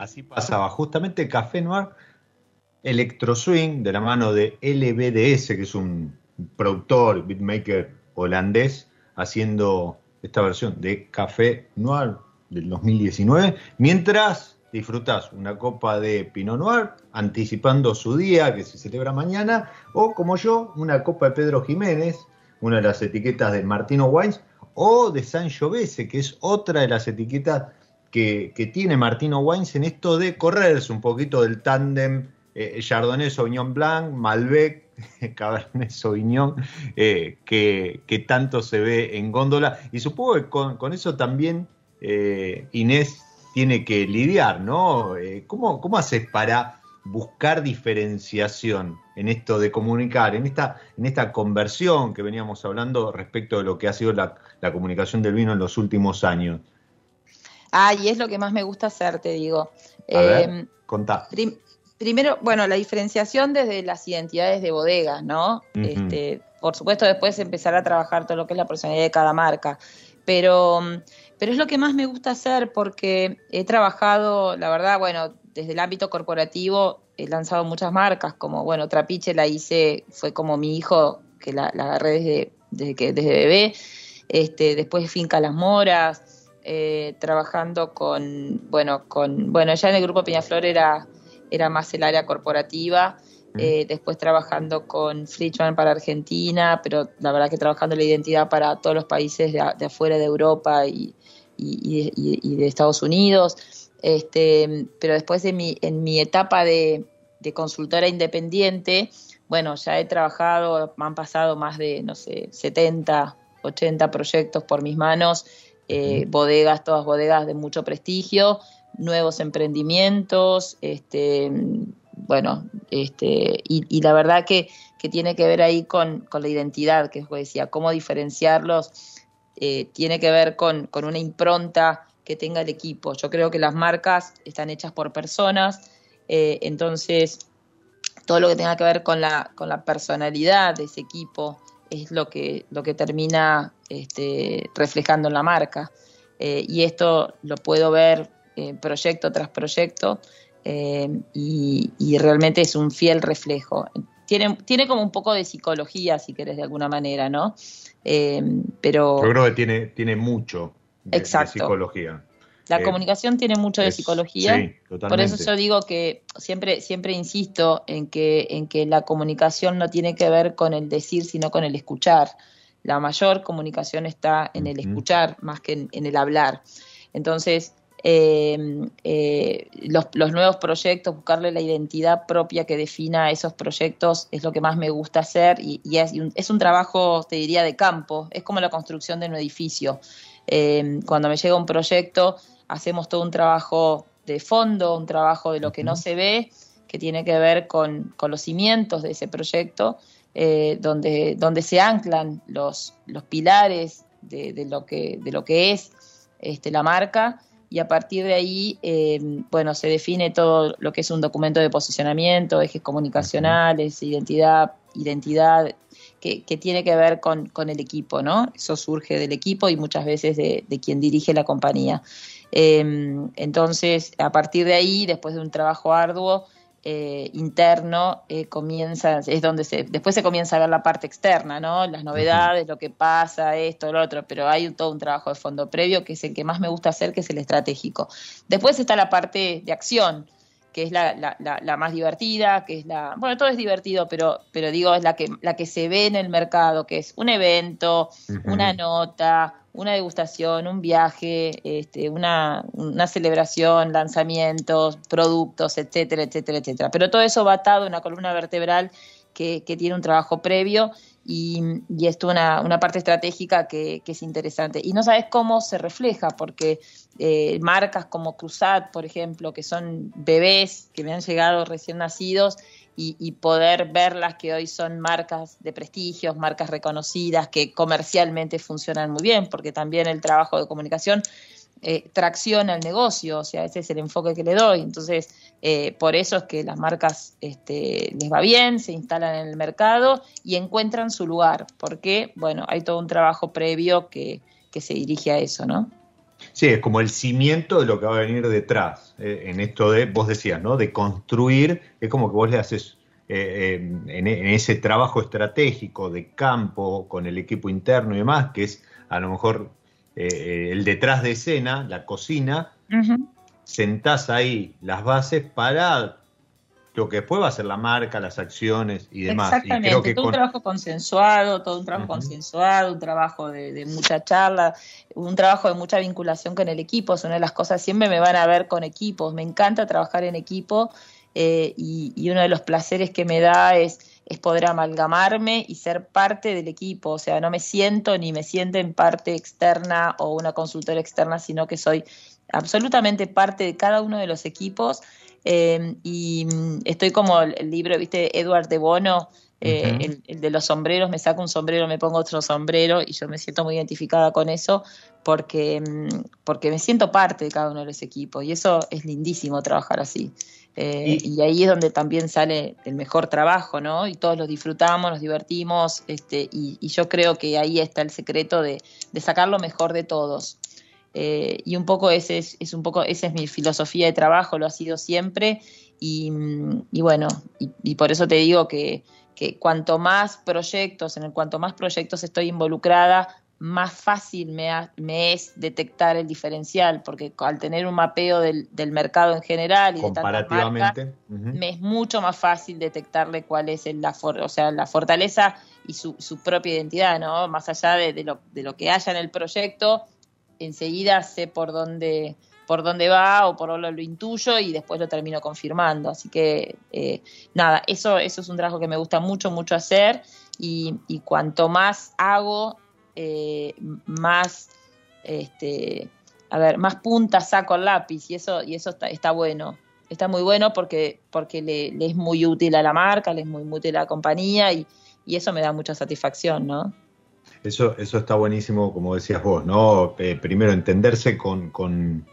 S1: Así pasaba. Justamente Café Noir Electro Swing, de la mano de LBDS, que es un productor, beatmaker holandés, haciendo esta versión de Café Noir del 2019, mientras disfrutas una copa de Pinot Noir, anticipando su día que se celebra mañana, o como yo, una copa de Pedro Jiménez, una de las etiquetas de Martino Wines, o de San Giovese, que es otra de las etiquetas que, tiene Martino Wines en esto de correrse un poquito del tándem eh, Chardonnay Sauvignon Blanc, Malbec, Cabernet Sauvignon, eh, que, tanto se ve en góndola. Y supongo que con, eso también eh, Inés tiene que lidiar, ¿no? ¿cómo, ¿Cómo haces para buscar diferenciación en esto de comunicar, en esta, en esta conversión que veníamos hablando respecto de lo que ha sido la, comunicación del vino en los últimos años?
S2: Ah, y es lo que más me gusta hacer, te digo.
S1: A ver, contá
S2: primero, bueno, la diferenciación desde las identidades de bodegas, ¿no? este, por supuesto, después empezar a trabajar todo lo que es la personalidad de cada marca. Pero, pero es lo que más me gusta hacer porque he trabajado, la verdad, bueno, desde el ámbito corporativo he lanzado muchas marcas, como, bueno, Trapiche la hice, fue como mi hijo, que la, agarré desde, desde, que, desde bebé. Este, después Finca Las Moras, eh, trabajando con, bueno, con, bueno, ya en el grupo Peñaflor era era más el área corporativa. Eh, después trabajando con Fritzman para Argentina, pero la verdad que trabajando la identidad para todos los países de, afuera de Europa y, de Estados Unidos. Este, pero después de mi, en mi etapa de, consultora independiente, bueno, ya he trabajado, me han pasado más de, no sé, 70, 80 proyectos por mis manos, eh, bodegas, todas bodegas de mucho prestigio, nuevos emprendimientos, este, bueno, este, y, la verdad que, tiene que ver ahí con, la identidad, que decía, cómo diferenciarlos, eh, tiene que ver con, una impronta que tenga el equipo. Yo creo que las marcas están hechas por personas, eh, entonces todo lo que tenga que ver con la, con la personalidad de ese equipo es lo que, lo que termina este, reflejando en la marca. Eh, y esto lo puedo ver eh, proyecto tras proyecto eh, y, realmente es un fiel reflejo. Tiene, tiene como un poco de psicología, si querés, de alguna manera, ¿no?
S1: Pero... Yo creo que tiene, tiene mucho de, psicología.
S2: La comunicación tiene mucho de psicología. Sí, Por eso yo digo que siempre, siempre insisto en que, en que la comunicación no tiene que ver con el decir, sino con el escuchar. La mayor comunicación está en el escuchar más que en el hablar. Entonces, eh, eh, los, nuevos proyectos, buscarle la identidad propia que defina esos proyectos es lo que más me gusta hacer y, es, un, trabajo, te diría, de campo, es como la construcción de un edificio. Eh, cuando me llega un proyecto, hacemos todo un trabajo de fondo, un trabajo de lo que no se ve, que tiene que ver con, los cimientos de ese proyecto, donde, donde se anclan los, los pilares de, lo que, de lo que es este, la marca y a partir de ahí, eh, bueno, se define todo lo que es un documento de posicionamiento, ejes comunicacionales, identidad, identidad que, tiene que ver con, el equipo, ¿no? Eso surge del equipo y muchas veces de, quien dirige la compañía. Eh, entonces, a partir de ahí, después de un trabajo arduo, eh, interno eh, comienza, es donde se, después se comienza a ver la parte externa, ¿no? Las novedades, lo que pasa, esto, lo otro, pero hay todo un trabajo de fondo previo que es el que más me gusta hacer, que es el estratégico. Después está la parte de acción, que es la, la, la, más divertida, que es la, bueno, todo es divertido, pero, pero digo, es la que, la que se ve en el mercado, que es un evento, una nota, una degustación, un viaje, este, una, celebración, lanzamientos, productos, etcétera, etcétera, etcétera. Pero todo eso va atado una columna vertebral que, que tiene un trabajo previo y, y es una, una parte estratégica que, que, es interesante. Y no sabes cómo se refleja, porque eh, marcas como Cruzat, por ejemplo, que son bebés que me han llegado recién nacidos, y, poder verlas que hoy son marcas de prestigios, marcas reconocidas, que comercialmente funcionan muy bien, porque también el trabajo de comunicación eh, tracciona el negocio, o sea, ese es el enfoque que le doy. Entonces, eh, por eso es que las marcas este, les va bien, se instalan en el mercado y encuentran su lugar, porque, bueno, hay todo un trabajo previo que se dirige a eso, ¿no?
S1: Sí, es como el cimiento de lo que va a venir detrás, eh, en esto de, vos decías, ¿no? De construir, es como que vos le haces eh, en, en, ese trabajo estratégico de campo con el equipo interno y demás, que es a lo mejor eh, el detrás de escena, la cocina, sentás ahí las bases para lo que después va a ser la marca, las acciones y demás.
S2: Exactamente, todo un trabajo consensuado, todo un trabajo consensuado, un trabajo de, mucha charla, un trabajo de mucha vinculación con el equipo, es una de las cosas, siempre me van a ver con equipos, me encanta trabajar en equipo eh, y, uno de los placeres que me da es, es poder amalgamarme y ser parte del equipo, o sea, no me siento ni me siento en parte externa o una consultora externa, sino que soy absolutamente parte de cada uno de los equipos eh, y mm, estoy como el, libro, viste, Edward de Bono, eh, el, de los sombreros, me saco un sombrero, me pongo otro sombrero y yo me siento muy identificada con eso porque, mm, porque me siento parte de cada uno de los equipos y eso es lindísimo trabajar así. Eh, y, ahí es donde también sale el mejor trabajo, ¿no? Y todos los disfrutamos, nos divertimos, este, y, y yo creo que ahí está el secreto de, de sacar lo mejor de todos. Eh, y un poco ese es, un poco esa es mi filosofía de trabajo, lo ha sido siempre y, bueno, y, por eso te digo que, cuanto más proyectos, en el cuanto más proyectos estoy involucrada, más fácil me, me es detectar el diferencial, porque al tener un mapeo del, mercado en general y
S1: comparativamente,
S2: me es mucho más fácil detectarle cuál es la, o sea, la fortaleza y su, propia identidad, ¿no? Más allá de, lo, de lo que haya en el proyecto, enseguida sé por dónde por dónde va o por dónde lo intuyo y después lo termino confirmando. Así que eh, nada, eso, eso es un trabajo que me gusta mucho, mucho hacer y, cuanto más hago, eh, más, este, a ver, más puntas saco el lápiz y eso, y eso está, está bueno. Está muy bueno porque, porque le, es muy útil a la marca, le es muy útil a la compañía y, y eso me da mucha satisfacción, ¿no?
S1: Eso, eso está buenísimo, como decías vos, ¿no? Eh, primero, entenderse con, con,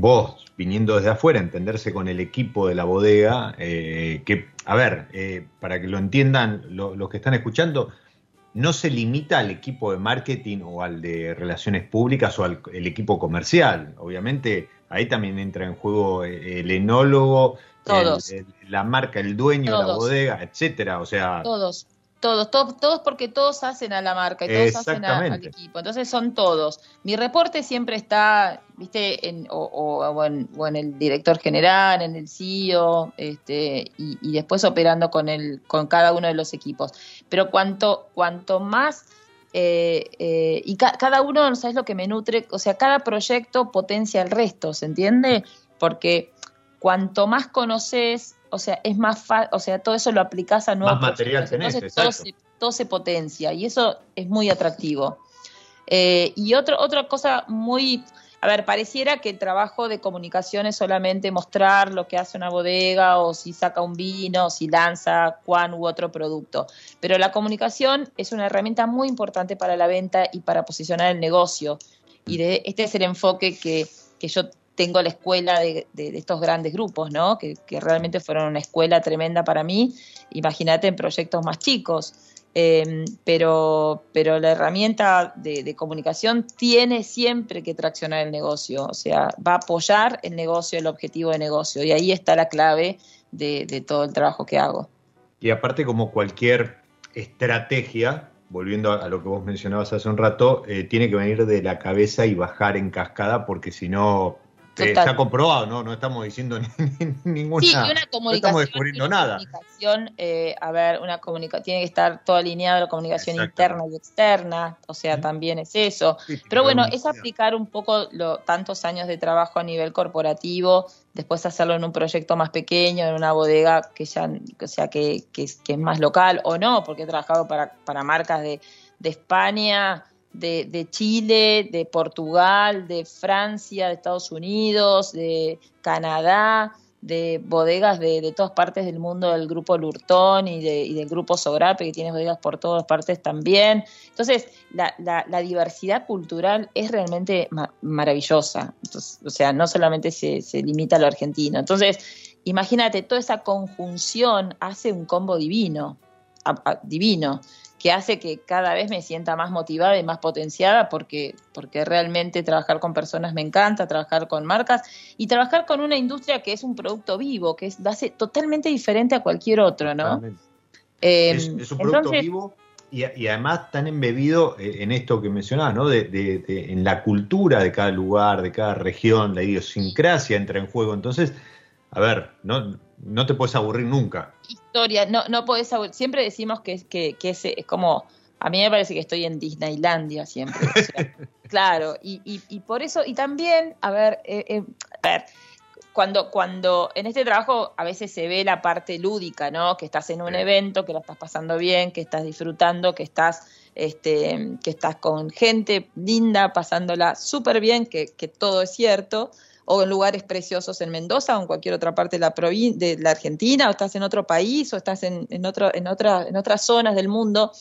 S1: vos, viniendo desde afuera, entenderse con el equipo de la bodega, eh, que, a ver, eh, para que lo entiendan los que están escuchando, no se limita al equipo de marketing o al de relaciones públicas o al el equipo comercial. Obviamente, ahí también entra en juego el enólogo, la marca, el dueño de la bodega, etcétera. O sea,
S2: todos. Todos, todos, todos porque todos hacen a la marca y todos hacen al equipo. Entonces son todos. Mi reporte siempre está, viste, en, o, o, en, el director general, en el CEO, este, y, después operando con el, con cada uno de los equipos. Pero cuanto, cuanto más eh, eh, y cada uno, ¿sabes lo que me nutre? O sea, cada proyecto potencia al resto, ¿se entiende? Porque cuanto más conoces, o sea, es más fácil, o sea, todo eso lo aplicas a nuevos
S1: Más material tenés,
S2: Entonces, todo se, todo se, potencia y eso es muy atractivo. Eh, y otro, otra cosa muy, a ver, pareciera que el trabajo de comunicación es solamente mostrar lo que hace una bodega o si saca un vino, o si lanza cuán u otro producto. Pero la comunicación es una herramienta muy importante para la venta y para posicionar el negocio. Y de, este es el enfoque que, que yo tengo la escuela de, estos grandes grupos, ¿no? Que, realmente fueron una escuela tremenda para mí. Imagínate en proyectos más chicos. Em, pero, pero la herramienta de, comunicación tiene siempre que traccionar el negocio, o sea, va a apoyar el negocio, el objetivo de negocio, y ahí está la clave de, todo el trabajo que hago.
S1: Y aparte, como cualquier estrategia, volviendo a, lo que vos mencionabas hace un rato, eh, tiene que venir de la cabeza y bajar en cascada, porque si no, está comprobado, ¿no? No estamos diciendo ninguna.
S2: Sí, una comunicación. No
S1: estamos descubriendo nada.
S2: Comunicación, eh, a ver, una comunicación tiene que estar todo alineado la comunicación interna y externa, o sea, también es eso. Pero bueno, es aplicar un poco lo, tantos años de trabajo a nivel corporativo, después hacerlo en un proyecto más pequeño, en una bodega que ya, o sea, que, que, que es más local o no, porque he trabajado para, para marcas de, de España de, Chile, de Portugal, de Francia, de Estados Unidos, de Canadá, de bodegas de, todas partes del mundo del grupo Lurtón y, del grupo Sogrape, que tiene bodegas por todas partes también. Entonces, la, diversidad cultural es realmente maravillosa. o sea, no solamente se, se limita a lo argentino. Entonces, imagínate, toda esa conjunción hace un combo divino, divino que hace que cada vez me sienta más motivada y más potenciada porque, porque realmente trabajar con personas me encanta, trabajar con marcas y trabajar con una industria que es un producto vivo, que es hace totalmente diferente a cualquier otro, ¿no?
S1: Eh, es, un producto vivo y, además tan embebido eh, en esto que mencionabas, ¿no? De, en la cultura de cada lugar, de cada región, la idiosincrasia entra en juego. Entonces, a ver, no, no te puedes aburrir nunca.
S2: Historia, no, no puedes aburrir. Siempre decimos que, que, que es, es, como, a mí me parece que estoy en Disneylandia siempre. claro, y, y, por eso, y también, a ver, eh, eh, a ver, cuando, cuando en este trabajo a veces se ve la parte lúdica, ¿no? Que estás en un evento, que lo estás pasando bien, que estás disfrutando, que estás, este, que estás con gente linda, pasándola súper bien, que, que todo es cierto o en lugares preciosos en Mendoza o en cualquier otra parte de la, de la Argentina, o estás en otro país, o estás en, en, otro, en, otra, en otras zonas del mundo.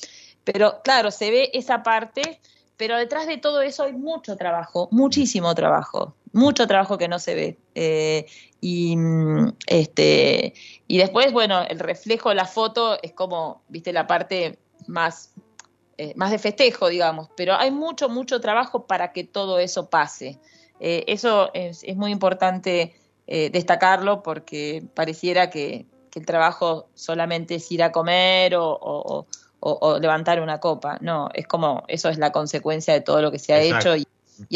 S2: Pero claro, se ve esa parte, pero detrás de todo eso hay mucho trabajo, muchísimo trabajo, mucho trabajo que no se ve. Eh, y, este, y después, bueno, el reflejo de la foto es como, viste, la parte más, eh, más de festejo, digamos, pero hay mucho, mucho trabajo para que todo eso pase. Eh, eso es, muy importante eh, destacarlo porque pareciera que, el trabajo solamente es ir a comer o, levantar una copa. No, es como, eso es la consecuencia de todo lo que se ha hecho y,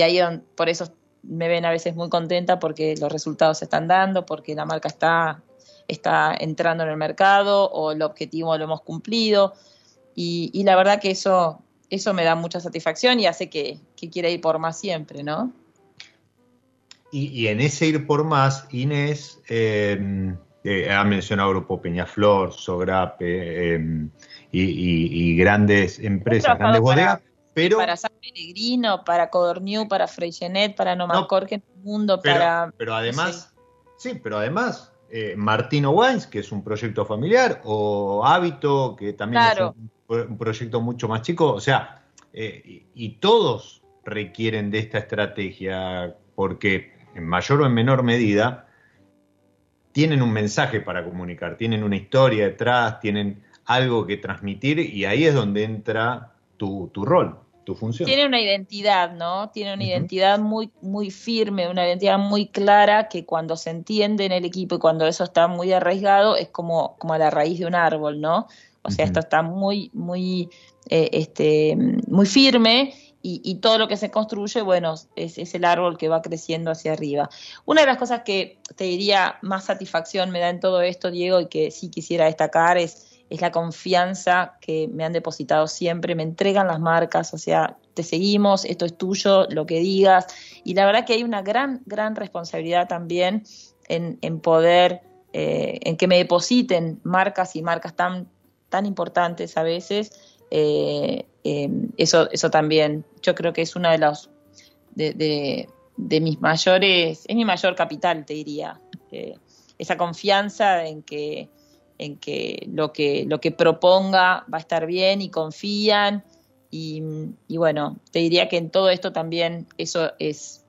S2: ahí por eso me ven a veces muy contenta porque los resultados se están dando, porque la marca está, está entrando en el mercado o el objetivo lo hemos cumplido. Y, la verdad que eso, eso me da mucha satisfacción y hace que, que quiera ir por más siempre, ¿no?
S1: Y, en ese ir por más, Inés em, eh, ha mencionado Grupo Peñaflor, Sogrape em, y, grandes empresas, grandes bodegas. Pero,
S2: para San Pellegrino, para Codorniu, para Freixenet, para Nomacorque en el mundo, para...
S1: Pero además, sí, pero además, eh, Martino Wines, que es un proyecto familiar, o Hábito, que también es un, proyecto mucho más chico, o sea, eh, y todos requieren de esta estrategia, porque en mayor o en menor medida, tienen un mensaje para comunicar, tienen una historia detrás, tienen algo que transmitir y ahí es donde entra tu, rol, tu función.
S2: Tiene una identidad, ¿no? Tiene una identidad muy, muy firme, una identidad muy clara que cuando se entiende en el equipo y cuando eso está muy arraigado es como, como a la raíz de un árbol, ¿no? O sea, esto está muy, muy, eh, este, muy firme y, todo lo que se construye, bueno, es, el árbol que va creciendo hacia arriba. Una de las cosas que te diría más satisfacción me da en todo esto, Diego, y que sí quisiera destacar es, es la confianza que me han depositado siempre, me entregan las marcas, o sea, te seguimos, esto es tuyo, lo que digas, y la verdad que hay una gran, gran responsabilidad también en, en poder, eh, en que me depositen marcas y marcas tan, tan importantes a veces, eh, Em, eso, eso también, yo creo que es una de los de, mis mayores, es mi mayor capital, te diría. Eh, esa confianza en que, en que lo que lo que proponga va a estar bien y confían. Y, bueno, te diría que en todo esto también eso es,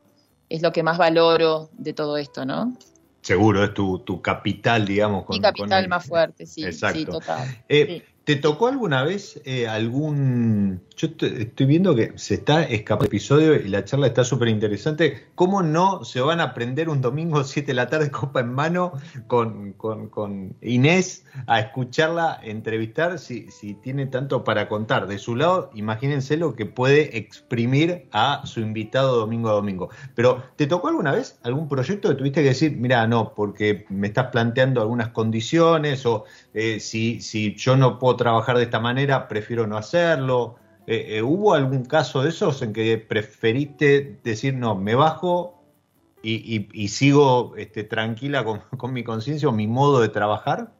S2: es lo que más valoro de todo esto, ¿no?
S1: Seguro, es tu, tu capital, digamos.
S2: Con, Mi capital más fuerte, sí, sí total.
S1: Eh, ¿Te tocó alguna vez eh, algún... Yo estoy viendo que se está escapando el episodio y la charla está súper interesante. ¿Cómo no se van a aprender un domingo 7 de la tarde, copa en mano, con, con, Inés a escucharla entrevistar si, si tiene tanto para contar? De su lado, imagínense lo que puede exprimir a su invitado domingo a domingo. Pero, ¿te tocó alguna vez algún proyecto que tuviste que decir, mira, no, porque me estás planteando algunas condiciones o eh, si, si yo no puedo trabajar de esta manera, prefiero no hacerlo. Eh, eh, ¿Hubo algún caso de esos en que preferiste decir, no, me bajo y, sigo este, tranquila con, mi conciencia o mi modo de trabajar?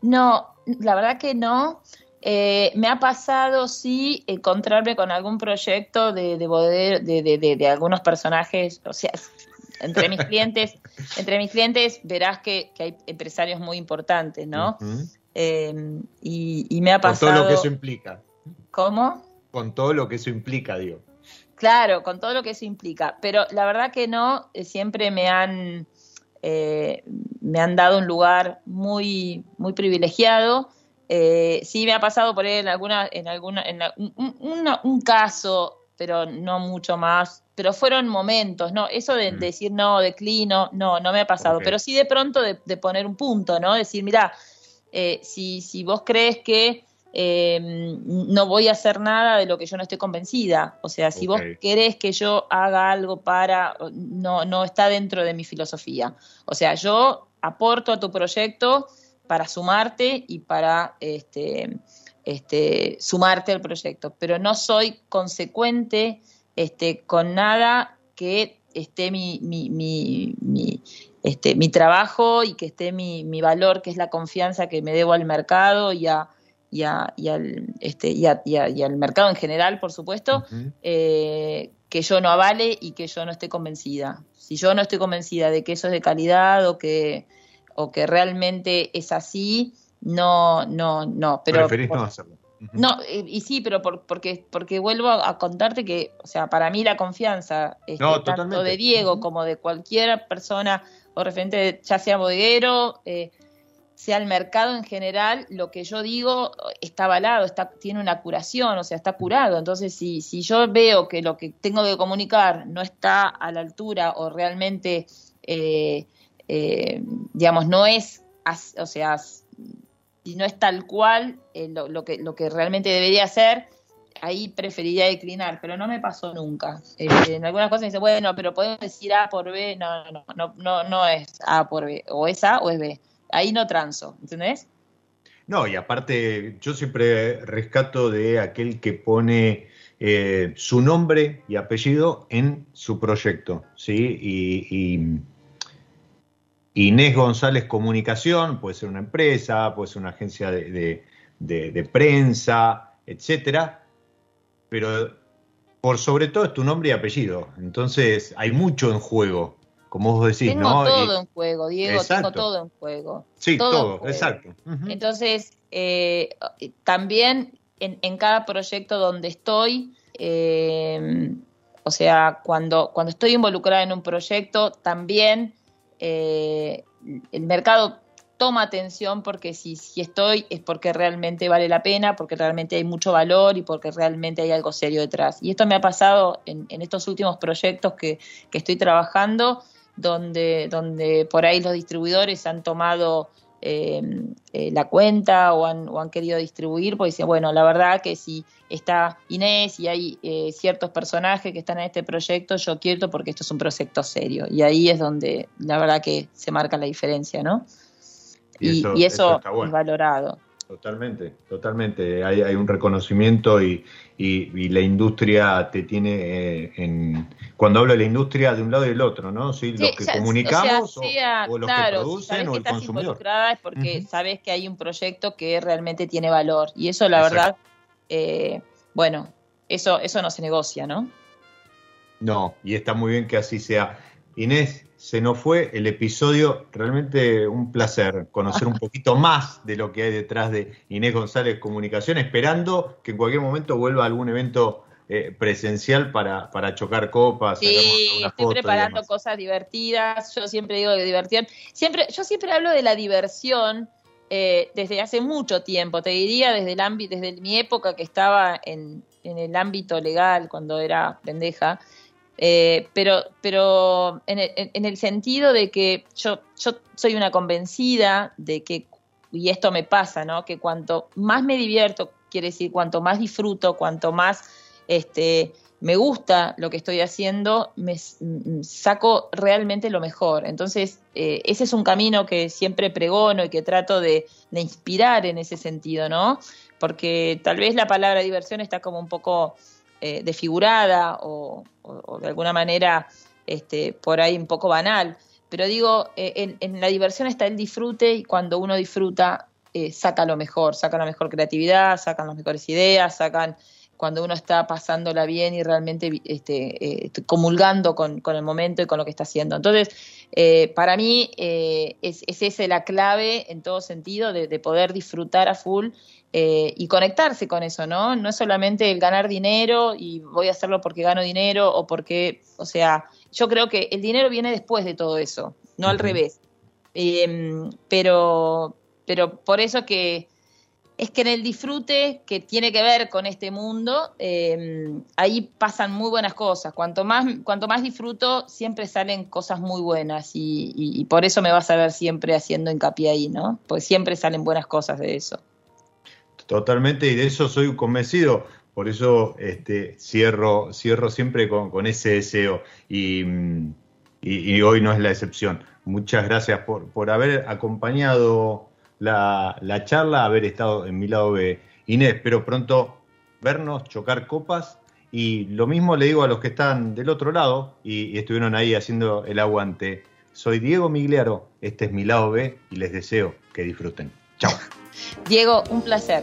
S2: No, la verdad que no. Eh, me ha pasado, sí, encontrarme con algún proyecto de, de, de, algunos personajes, o sea, entre mis clientes, entre mis clientes verás que, hay empresarios muy importantes, ¿no? Em, y, me ha pasado...
S1: Con todo lo que eso implica.
S2: ¿Cómo?
S1: Con todo lo que eso implica, digo.
S2: Claro, con todo lo que eso implica. Pero la verdad que no, eh, siempre me han, eh, me han dado un lugar muy, muy privilegiado Eh, sí me ha pasado por ahí en alguna, en alguna, en un, un, caso, pero no mucho más. Pero fueron momentos, ¿no? Eso de, mm. decir no, declino, no, no me ha pasado. Pero sí de pronto de, poner un punto, ¿no? Decir, mira, eh, si, si vos crees que eh, no voy a hacer nada de lo que yo no estoy convencida. O sea, si vos querés que yo haga algo para, no, no está dentro de mi filosofía. O sea, yo aporto a tu proyecto para sumarte y para este, este, sumarte al proyecto, pero no soy consecuente este, con nada que esté mi, mi, mi, mi, este, mi trabajo y que esté mi, mi valor, que es la confianza que me debo al mercado y, a, y, a, y, al, este, y, a, y, al mercado en general, por supuesto, eh, que yo no avale y que yo no esté convencida. Si yo no estoy convencida de que eso es de calidad o que o que realmente es así, no, no, no. Pero
S1: Preferís no hacerlo.
S2: No, y, sí, pero porque, porque vuelvo a, contarte que, o sea, para mí la confianza, este, tanto de Diego como de cualquier persona o referente, ya sea bodeguero, eh, sea el mercado en general, lo que yo digo está avalado, está, tiene una curación, o sea, está curado. Entonces, si, si yo veo que lo que tengo que comunicar no está a la altura o realmente eh, eh, digamos, no es, o sea, si no es tal cual eh, lo, que, lo que realmente debería ser, ahí preferiría declinar, pero no me pasó nunca. Este, en algunas cosas dice, bueno, pero podemos decir A por B, no, no, no, no, no es A por B, o es A o es B. Ahí no transo, ¿entendés?
S1: No, y aparte, yo siempre rescato de aquel que pone eh, su nombre y apellido en su proyecto, ¿sí? y Inés González Comunicación, puede ser una empresa, puede ser una agencia de, prensa, etcétera, pero por sobre todo es tu nombre y apellido. Entonces hay mucho en juego, como vos decís,
S2: tengo todo en juego, Diego, tengo todo en juego.
S1: Sí, todo, exacto.
S2: Entonces, eh, también en, cada proyecto donde estoy, eh, o sea, cuando, cuando estoy involucrada en un proyecto, también eh, el mercado toma atención porque si, si estoy es porque realmente vale la pena, porque realmente hay mucho valor y porque realmente hay algo serio detrás. Y esto me ha pasado en, estos últimos proyectos que, que, estoy trabajando, donde, donde por ahí los distribuidores han tomado eh, eh, la cuenta o han, o han, querido distribuir, pues dice, bueno, la verdad que si está Inés y hay eh, ciertos personajes que están en este proyecto, yo quiero porque esto es un proyecto serio. Y ahí es donde la verdad que se marca la diferencia, ¿no? Y, eso, es valorado.
S1: Totalmente, totalmente. Hay, hay un reconocimiento y, y, la industria te tiene eh, en... Cuando hablo de la industria, de un lado y del otro, ¿no? ¿Sí? Los que comunicamos o, los que producen o el consumidor.
S2: es porque sabes que hay un proyecto que realmente tiene valor. Y eso, la verdad, eh, bueno, eso, eso no se negocia, ¿no?
S1: No, y está muy bien que así sea. Inés, se nos fue el episodio. Realmente un placer conocer un poquito más de lo que hay detrás de Inés González Comunicación, esperando que en cualquier momento vuelva algún evento eh, presencial para, para chocar copas.
S2: Sí, estoy preparando cosas divertidas. Yo siempre digo de diversión. Siempre, yo siempre hablo de la diversión eh, desde hace mucho tiempo. Te diría desde el ámbito, desde mi época que estaba en, en el ámbito legal cuando era pendeja. Eh, pero pero en el, en el, sentido de que yo, yo soy una convencida de que, y esto me pasa, ¿no? Que cuanto más me divierto, quiere decir, cuanto más disfruto, cuanto más este, me gusta lo que estoy haciendo, me saco realmente lo mejor. Entonces, eh, ese es un camino que siempre pregono y que trato de, de, inspirar en ese sentido, ¿no? Porque tal vez la palabra diversión está como un poco eh, desfigurada o, de alguna manera este, por ahí un poco banal. Pero digo, eh, en, la diversión está el disfrute y cuando uno disfruta eh, saca lo mejor, saca la mejor creatividad, sacan las mejores ideas, sacan cuando uno está pasándola bien y realmente este, comulgando con, el momento y con lo que está haciendo. Entonces, para mí es, es esa la clave en todo sentido de, de poder disfrutar a full eh, y conectarse con eso, ¿no? No es solamente el ganar dinero y voy a hacerlo porque gano dinero o porque, o sea, yo creo que el dinero viene después de todo eso, no al revés. Em, pero, pero por eso que es que en el disfrute que tiene que ver con este mundo, eh, ahí pasan muy buenas cosas. Cuanto más, cuanto más disfruto, siempre salen cosas muy buenas y, por eso me vas a ver siempre haciendo hincapié ahí, ¿no? Porque siempre salen buenas cosas de eso.
S1: Totalmente, y de eso soy convencido. Por eso este, cierro, cierro siempre con, ese deseo. Y, y, y, hoy no es la excepción. Muchas gracias por, por haber acompañado la, la, charla, haber estado en mi lado de Inés. Espero pronto vernos, chocar copas. Y lo mismo le digo a los que están del otro lado y, y estuvieron ahí haciendo el aguante. Soy Diego Migliaro, este es mi lado B y les deseo que disfruten. Chao.
S2: Diego, un placer.